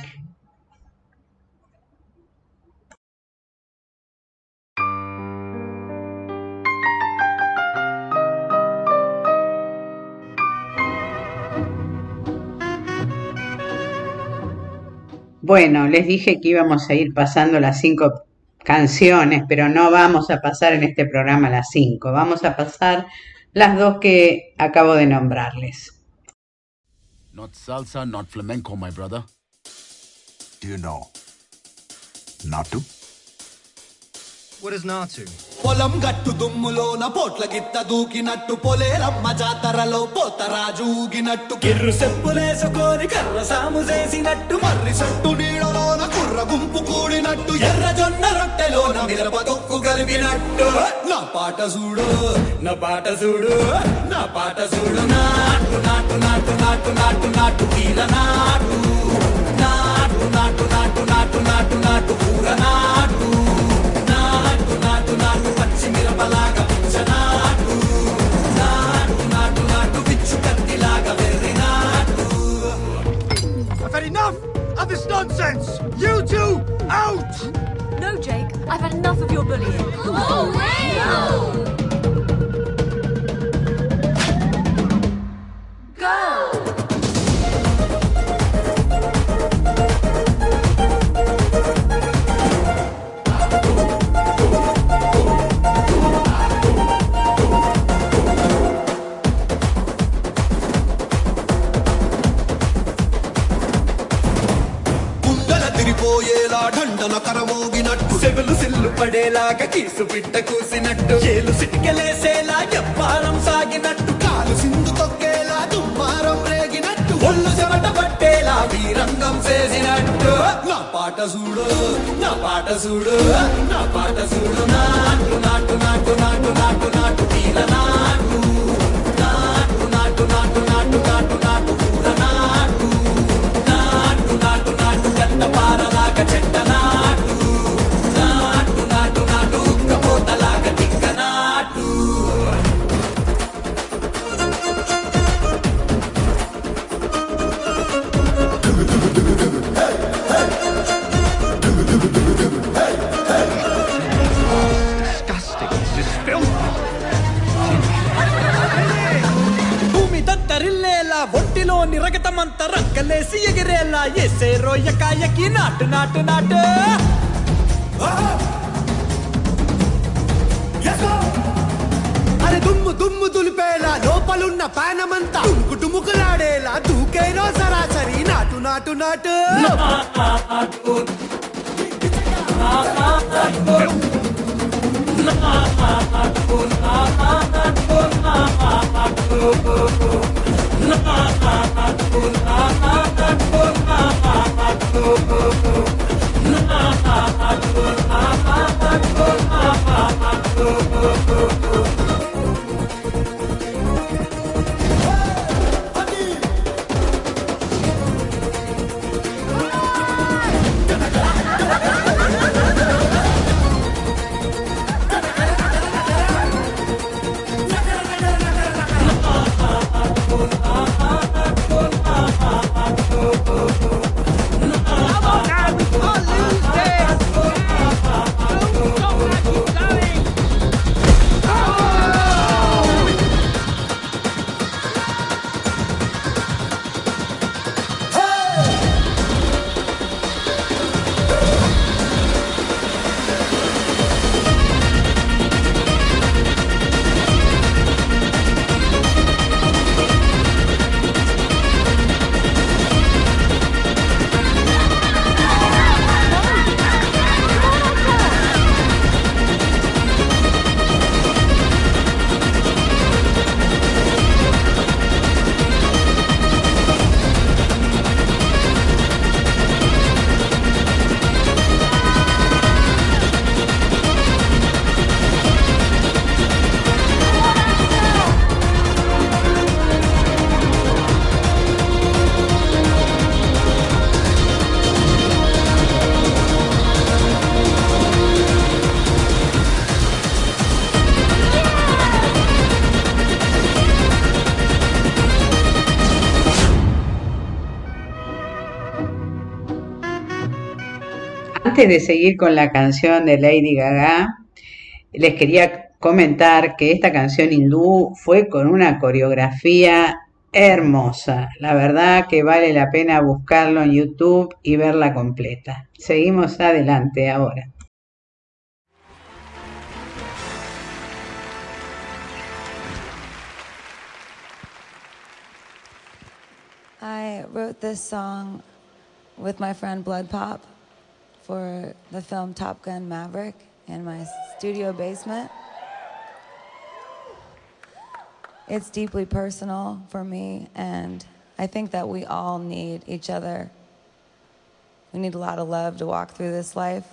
Bueno, les dije que íbamos a ir pasando las cinco canciones, pero no vamos a pasar en este programa las cinco, vamos a pasar las dos que acabo de nombrarles. Not salsa, not flamenco, my brother. Do you know? Natu? What is Natu? పొలం గట్టు దుమ్ములోన పోట్ల గిత్త దూకినట్టు పొలేరమ్మ జాతరలో పోతరాజు ఊగినట్టు కిర్రు చెప్పులేసుకొని కర్ర సాము చేసినట్టు మర్రి చెట్టు నీడలోన కుర్ర కలిపినట్టు కూడినట్టు ఎర్ర జొన్న రొట్టెలోన మిరప తొక్కు కలిపినట్టు నా పాట చూడు నా పాట చూడు నా పాట చూడు నాటు నాటు నాటు నాటు నాటు నాటు వీర నాటు నాటు నాటు నాటు నాటు నాటు నాటు కూర నాటు of this nonsense! You two, out! No, Jake, I've had enough of your bullying. Oh, Go! తిరిపోయేలా ఢండన కరమోగినట్టు. సెగులు సిల్లు పడేలాగా కీసు పిట్ట కూసినట్టు. ఏలు సిటికెలేసేలా ఎప్పారం సాగినట్టు. కాలు సింధు తొక్కేలా దుమ్మారం రేగినట్టు. ఒళ్ళు చెమట పట్టేలా వీరంగం చేసినట్టు. నా పాట చూడు నా పాట చూడు నా పాట చూడు. నాటు నాటు నాటు నాటు నాటు నాటు వీర నాటు నాటు. ಗೋನಿ ರಗತ ಮಂತರ ಕಲೇಸಿ ಎಗಿರೆಲ್ಲ ಎಸೇರೋ ಯಕಾಯಕಿ ನಾಟ ನಾಟ ನಾಟ అరే దుమ్ము దుమ్ము దులిపేలా లోపలున్న పానమంతా దుమ్ముకు డుముకులాడేలా దూకేనో సరాసరి నాటు నాటు నాటు Oh, Thank you. De seguir con la canción de Lady Gaga, les quería comentar que esta canción hindú fue con una coreografía hermosa. La verdad que vale la pena buscarlo en YouTube y verla completa. Seguimos adelante ahora. I wrote this song with my friend Blood Pop for the film Top Gun Maverick in my studio basement. It's deeply personal for me, and I think that we all need each other. We need a lot of love to walk through this life.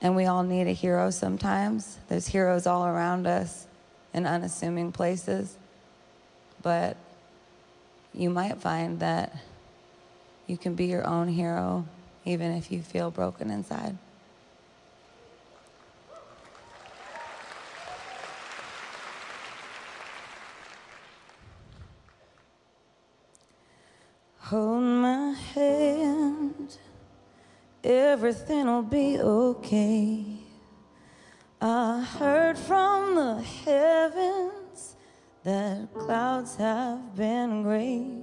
And we all need a hero sometimes. There's heroes all around us in unassuming places. But you might find that you can be your own hero even if you feel broken inside. Hold my hand, everything'll be okay. I heard from the heavens that clouds have been gray.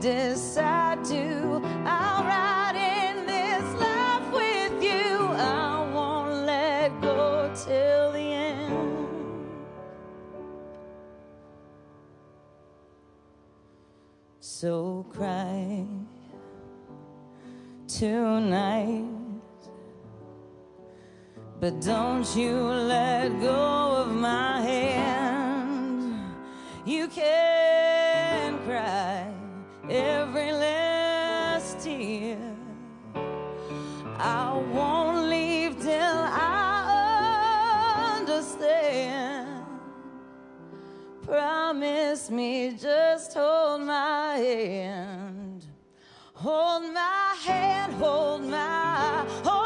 decide to, I'll ride in this life with you. I won't let go till the end. So cry tonight. But don't you let go of my hand. You can cry every last tear. I won't leave till I understand. Promise me, just hold my hand. Hold my hand, hold my, hold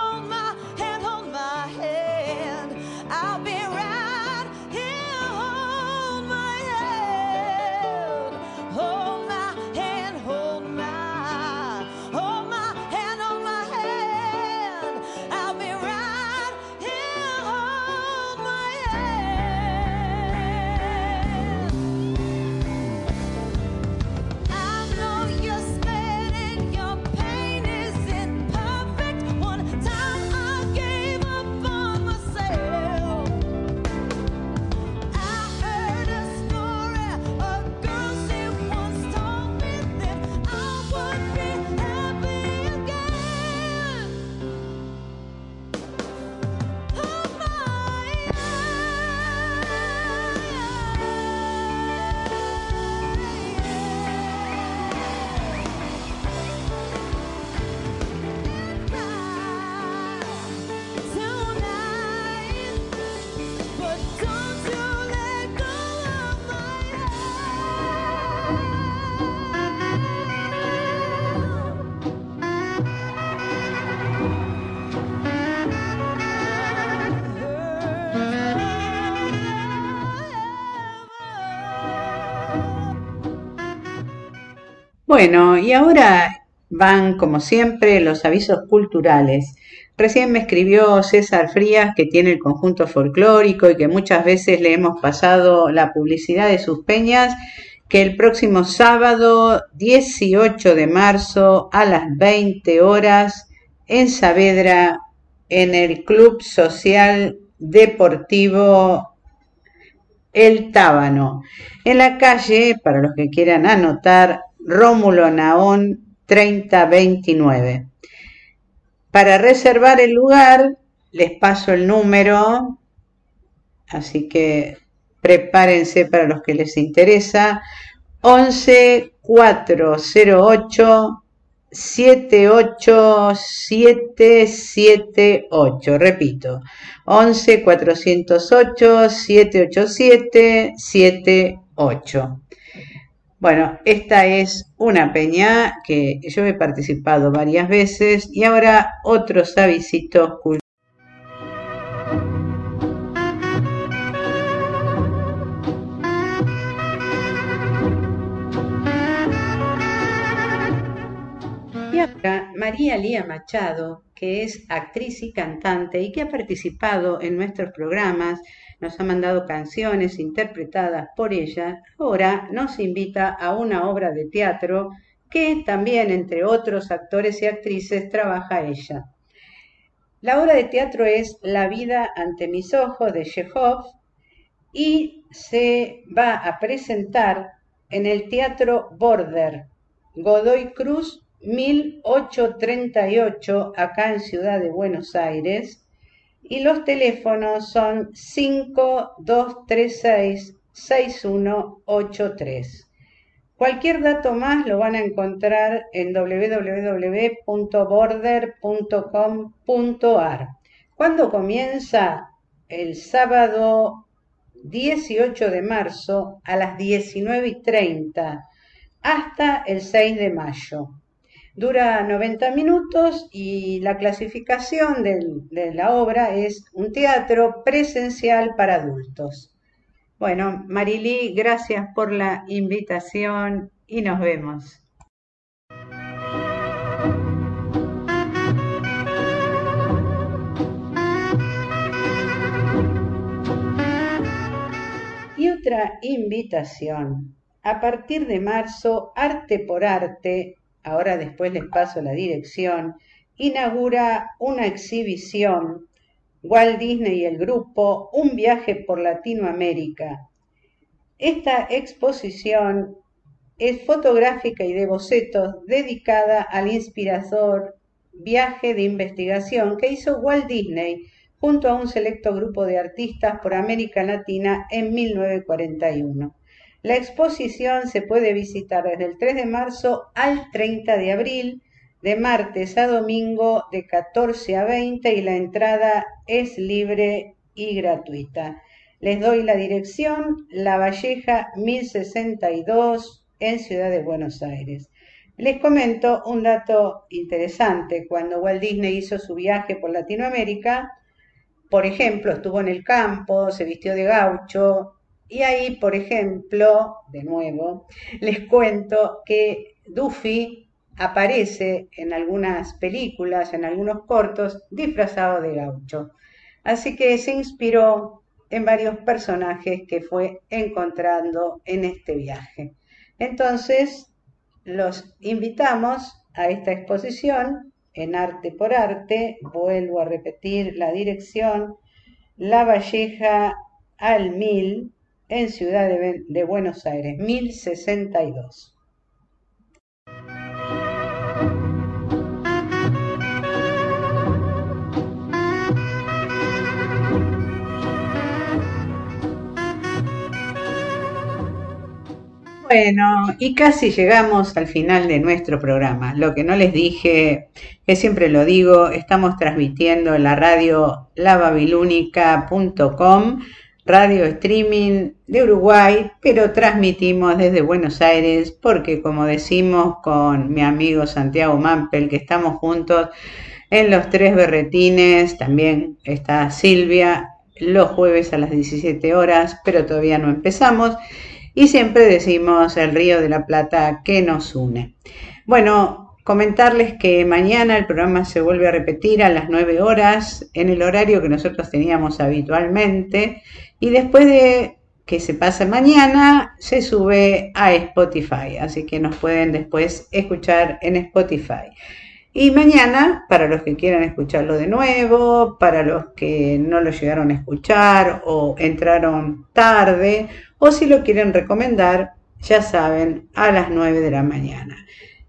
Bueno, y ahora van, como siempre, los avisos culturales. Recién me escribió César Frías, que tiene el conjunto folclórico y que muchas veces le hemos pasado la publicidad de sus peñas, que el próximo sábado 18 de marzo a las 20 horas en Saavedra, en el Club Social Deportivo El Tábano, en la calle, para los que quieran anotar, Rómulo Naón 3029. Para reservar el lugar, les paso el número, así que prepárense para los que les interesa. 11 408 78778. Repito, 11 408 787 78. Bueno, esta es una peña que yo he participado varias veces y ahora otros avisitos culturales. María Lía Machado, que es actriz y cantante y que ha participado en nuestros programas nos ha mandado canciones interpretadas por ella, ahora nos invita a una obra de teatro que también, entre otros actores y actrices, trabaja ella. La obra de teatro es La vida ante mis ojos de Chekhov y se va a presentar en el Teatro Border, Godoy Cruz 1838, acá en Ciudad de Buenos Aires, y los teléfonos son 5236-6183. Cualquier dato más lo van a encontrar en www.border.com.ar. ¿Cuándo comienza? El sábado 18 de marzo a las 19.30 hasta el 6 de mayo. Dura 90 minutos y la clasificación de la obra es un teatro presencial para adultos. Bueno, Marilí, gracias por la invitación y nos vemos. Y otra invitación. A partir de marzo, Arte por Arte ahora después les paso la dirección, inaugura una exhibición, Walt Disney y el grupo, un viaje por Latinoamérica. Esta exposición es fotográfica y de bocetos dedicada al inspirador viaje de investigación que hizo Walt Disney junto a un selecto grupo de artistas por América Latina en 1941. La exposición se puede visitar desde el 3 de marzo al 30 de abril, de martes a domingo de 14 a 20 y la entrada es libre y gratuita. Les doy la dirección, La Valleja 1062 en Ciudad de Buenos Aires. Les comento un dato interesante. Cuando Walt Disney hizo su viaje por Latinoamérica, por ejemplo, estuvo en el campo, se vistió de gaucho, y ahí, por ejemplo, de nuevo, les cuento que Duffy aparece en algunas películas, en algunos cortos, disfrazado de gaucho. Así que se inspiró en varios personajes que fue encontrando en este viaje. Entonces, los invitamos a esta exposición en Arte por Arte. Vuelvo a repetir la dirección, La Valleja al Mil, en Ciudad de, de Buenos Aires, 1062. Bueno, y casi llegamos al final de nuestro programa. Lo que no les dije, que siempre lo digo, estamos transmitiendo en la radio lavabilúnica.com radio streaming de Uruguay, pero transmitimos desde Buenos Aires porque como decimos con mi amigo Santiago Mampel, que estamos juntos en los tres berretines, también está Silvia los jueves a las 17 horas, pero todavía no empezamos. Y siempre decimos el Río de la Plata que nos une. Bueno, comentarles que mañana el programa se vuelve a repetir a las 9 horas en el horario que nosotros teníamos habitualmente y después de que se pase mañana, se sube a Spotify, así que nos pueden después escuchar en Spotify. Y mañana, para los que quieran escucharlo de nuevo, para los que no lo llegaron a escuchar o entraron tarde, o si lo quieren recomendar, ya saben, a las 9 de la mañana.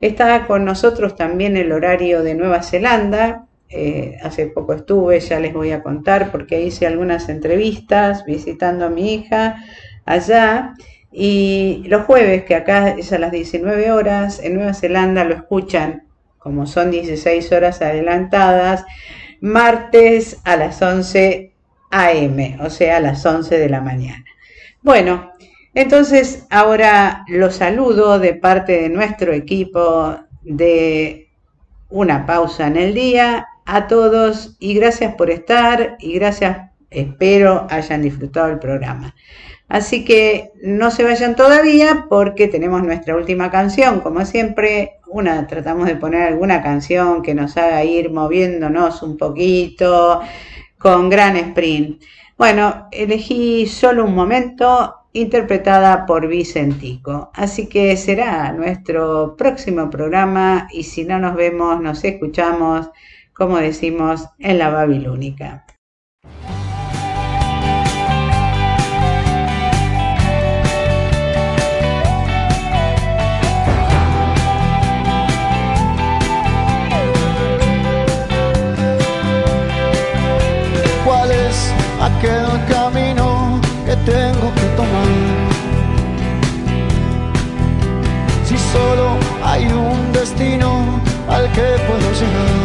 Está con nosotros también el horario de Nueva Zelanda, eh, hace poco estuve, ya les voy a contar, porque hice algunas entrevistas visitando a mi hija allá. Y los jueves, que acá es a las 19 horas, en Nueva Zelanda lo escuchan como son 16 horas adelantadas, martes a las 11 a.m., o sea, a las 11 de la mañana. Bueno, entonces ahora los saludo de parte de nuestro equipo de una pausa en el día a todos y gracias por estar y gracias, espero hayan disfrutado el programa. Así que no se vayan todavía porque tenemos nuestra última canción, como siempre, una tratamos de poner alguna canción que nos haga ir moviéndonos un poquito con gran sprint. Bueno, elegí solo un momento interpretada por Vicentico. Así que será nuestro próximo programa y si no nos vemos, nos escuchamos, como decimos, en la Babilónica. ¿Cuál es aquel camino que tengo que tomar? Si solo hay un destino al que puedo llegar.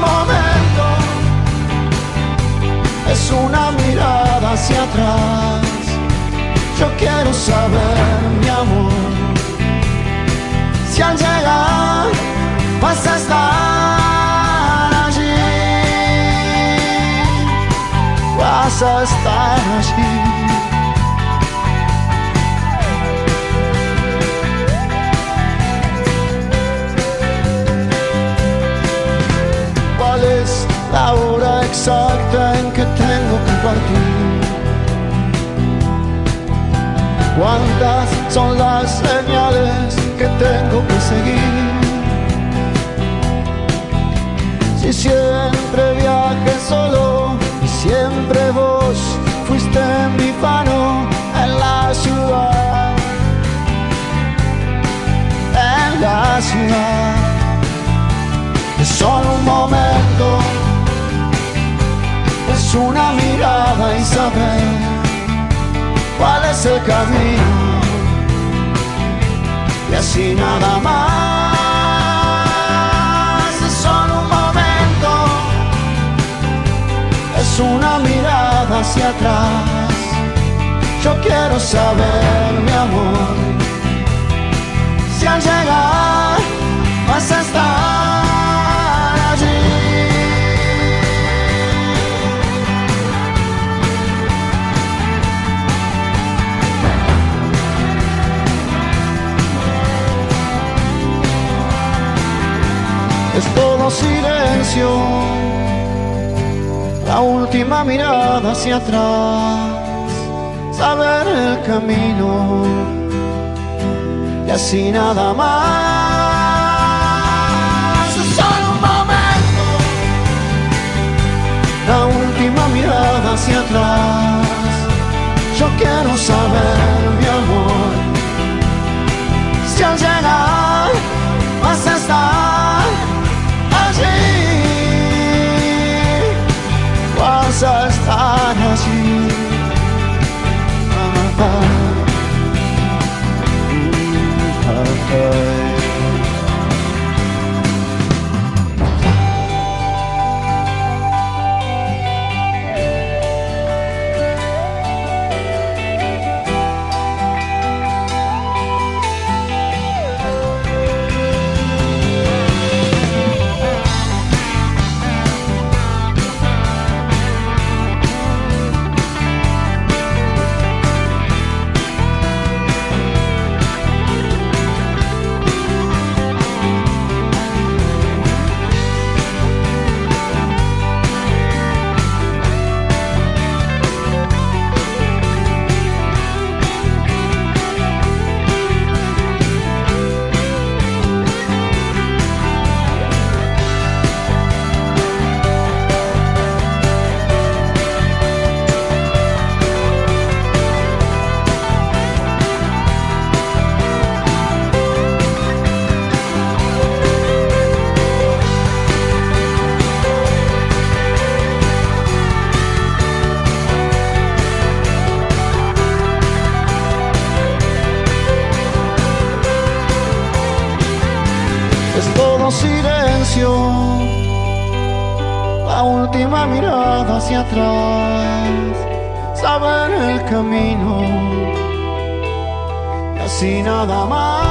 es una mirada hacia atrás. Yo quiero saber, mi amor, si al llegar vas a estar allí, vas a estar allí. ¿Cuál es la hora exacta ¿Cuántas son las señales que tengo que seguir? Si siempre viaje solo y siempre vos una mirada y saber cuál es el camino. Y así nada más. Es solo un momento, es una mirada hacia atrás. Yo quiero saber, mi amor, si al llegar vas a estar silencio, la última mirada hacia atrás, saber el camino y así nada más. Solo un momento, la última mirada hacia atrás. Yo quiero saber, mi amor, si al llegar vas a estar allí. Ah, ah. Ah, mirada hacia atrás, saber el camino, y así nada más.